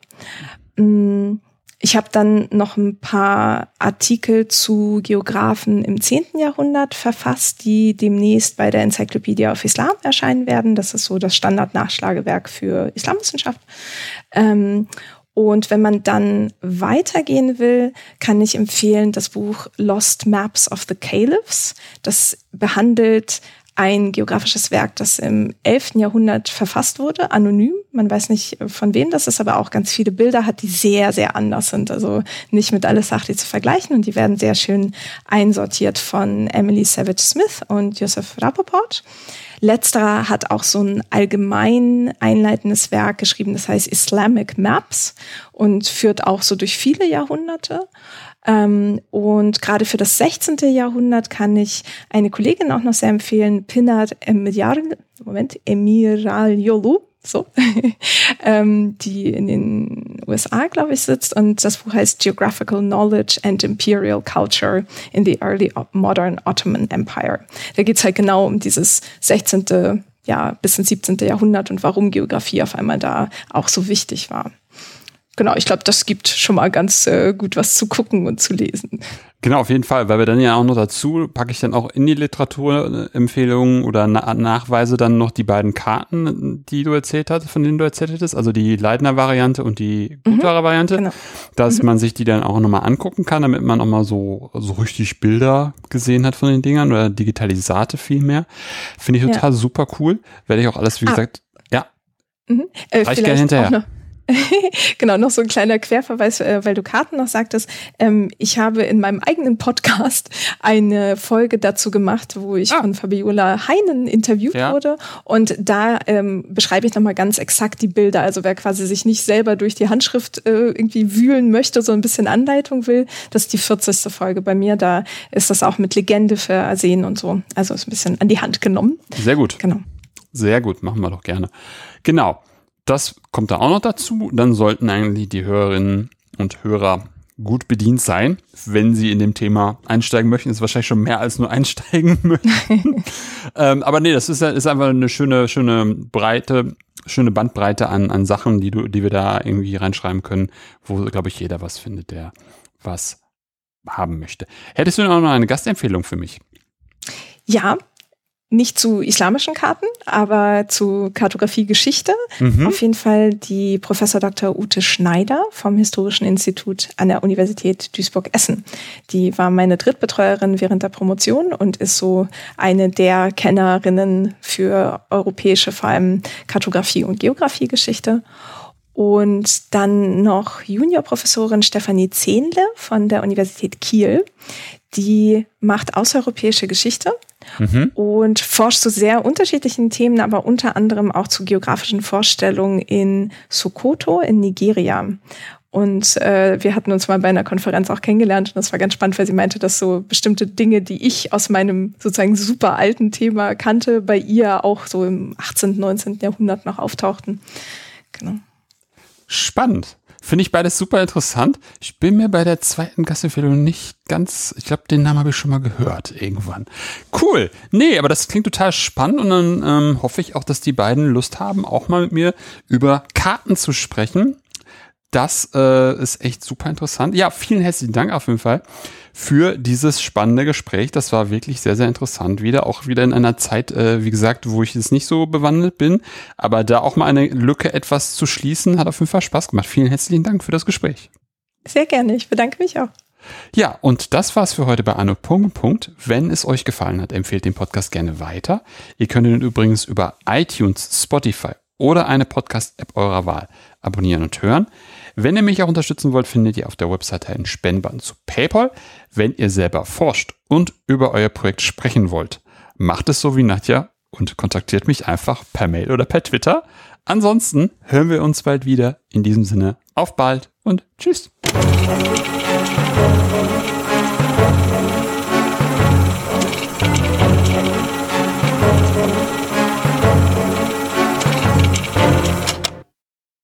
Mm, ich habe dann noch ein paar Artikel zu Geographen im 10. Jahrhundert verfasst, die demnächst bei der Enzyklopädie of Islam erscheinen werden. Das ist so das Standardnachschlagewerk für Islamwissenschaft. Ähm, und wenn man dann weitergehen will, kann ich empfehlen das Buch Lost Maps of the Caliphs. Das behandelt ein geografisches Werk, das im 11. Jahrhundert verfasst wurde, anonym. Man weiß nicht von wem das ist, aber auch ganz viele Bilder hat, die sehr, sehr anders sind. Also nicht mit alles Sachli zu vergleichen und die werden sehr schön einsortiert von Emily Savage Smith und Joseph Rappaport. Letzterer hat auch so ein allgemein einleitendes Werk geschrieben, das heißt Islamic Maps und führt auch so durch viele Jahrhunderte. Ähm, und gerade für das 16. Jahrhundert kann ich eine Kollegin auch noch sehr empfehlen, Pinar Emiral, Moment, Emiragliolu, so, ähm, die in den USA, glaube ich, sitzt. Und das Buch heißt Geographical Knowledge and Imperial Culture in the Early Modern Ottoman Empire. Da geht's halt genau um dieses 16. Ja, bis ins 17. Jahrhundert und warum Geografie auf einmal da auch so wichtig war genau, ich glaube, das gibt schon mal ganz äh, gut was zu gucken und zu lesen. Genau, auf jeden Fall, weil wir dann ja auch noch dazu, packe ich dann auch in die Literaturempfehlungen oder Na Nachweise dann noch die beiden Karten, die du erzählt hast, von denen du erzählt hattest, also die Leitner-Variante und die mhm, Gutware-Variante, genau. dass mhm. man sich die dann auch nochmal angucken kann, damit man auch mal so, so richtig Bilder gesehen hat von den Dingern oder Digitalisate vielmehr. Finde ich total ja. super cool. Werde ich auch alles, wie ah. gesagt, ja. Mhm. Äh, Reich gerne hinterher. genau, noch so ein kleiner Querverweis, äh, weil du Karten noch sagtest. Ähm, ich habe in meinem eigenen Podcast eine Folge dazu gemacht, wo ich ah. von Fabiola Heinen interviewt ja. wurde. Und da ähm, beschreibe ich nochmal ganz exakt die Bilder. Also wer quasi sich nicht selber durch die Handschrift äh, irgendwie wühlen möchte, so ein bisschen Anleitung will, das ist die 40. Folge bei mir. Da ist das auch mit Legende versehen und so. Also ist ein bisschen an die Hand genommen. Sehr gut. Genau. Sehr gut, machen wir doch gerne. Genau das kommt da auch noch dazu. Dann sollten eigentlich die Hörerinnen und Hörer gut bedient sein, wenn Sie in dem Thema einsteigen möchten. Ist wahrscheinlich schon mehr als nur einsteigen möchten. ähm, aber nee, das ist, ist einfach eine schöne, schöne Breite, schöne Bandbreite an, an Sachen, die du, die wir da irgendwie reinschreiben können, wo, glaube ich, jeder was findet, der was haben möchte. Hättest du noch eine Gastempfehlung für mich? Ja, nicht zu islamischen Karten, aber zu Kartografie-Geschichte. Mhm. Auf jeden Fall die Professor Dr. Ute Schneider vom Historischen Institut an der Universität Duisburg-Essen. Die war meine Drittbetreuerin während der Promotion und ist so eine der Kennerinnen für europäische, vor allem Kartografie- und Geografie-Geschichte. Und dann noch Juniorprofessorin Stefanie Zehnle von der Universität Kiel. Die macht außereuropäische Geschichte mhm. und forscht zu sehr unterschiedlichen Themen, aber unter anderem auch zu geografischen Vorstellungen in Sokoto in Nigeria. Und äh, wir hatten uns mal bei einer Konferenz auch kennengelernt und das war ganz spannend, weil sie meinte, dass so bestimmte Dinge, die ich aus meinem sozusagen super alten Thema kannte, bei ihr auch so im 18., 19. Jahrhundert noch auftauchten. Genau. Spannend. Finde ich beides super interessant. Ich bin mir bei der zweiten Gastempfehlung nicht ganz, ich glaube, den Namen habe ich schon mal gehört irgendwann. Cool. Nee, aber das klingt total spannend und dann ähm, hoffe ich auch, dass die beiden Lust haben, auch mal mit mir über Karten zu sprechen. Das äh, ist echt super interessant. Ja, vielen herzlichen Dank auf jeden Fall für dieses spannende Gespräch. Das war wirklich sehr, sehr interessant. Wieder auch wieder in einer Zeit, äh, wie gesagt, wo ich jetzt nicht so bewandelt bin. Aber da auch mal eine Lücke etwas zu schließen, hat auf jeden Fall Spaß gemacht. Vielen herzlichen Dank für das Gespräch. Sehr gerne. Ich bedanke mich auch. Ja, und das war's für heute bei Anno Punkt, Punkt. Wenn es euch gefallen hat, empfehlt den Podcast gerne weiter. Ihr könnt ihn übrigens über iTunes, Spotify oder eine Podcast-App eurer Wahl abonnieren und hören. Wenn ihr mich auch unterstützen wollt, findet ihr auf der Webseite einen Spendband zu PayPal. Wenn ihr selber forscht und über euer Projekt sprechen wollt, macht es so wie Nadja und kontaktiert mich einfach per Mail oder per Twitter. Ansonsten hören wir uns bald wieder. In diesem Sinne, auf bald und tschüss.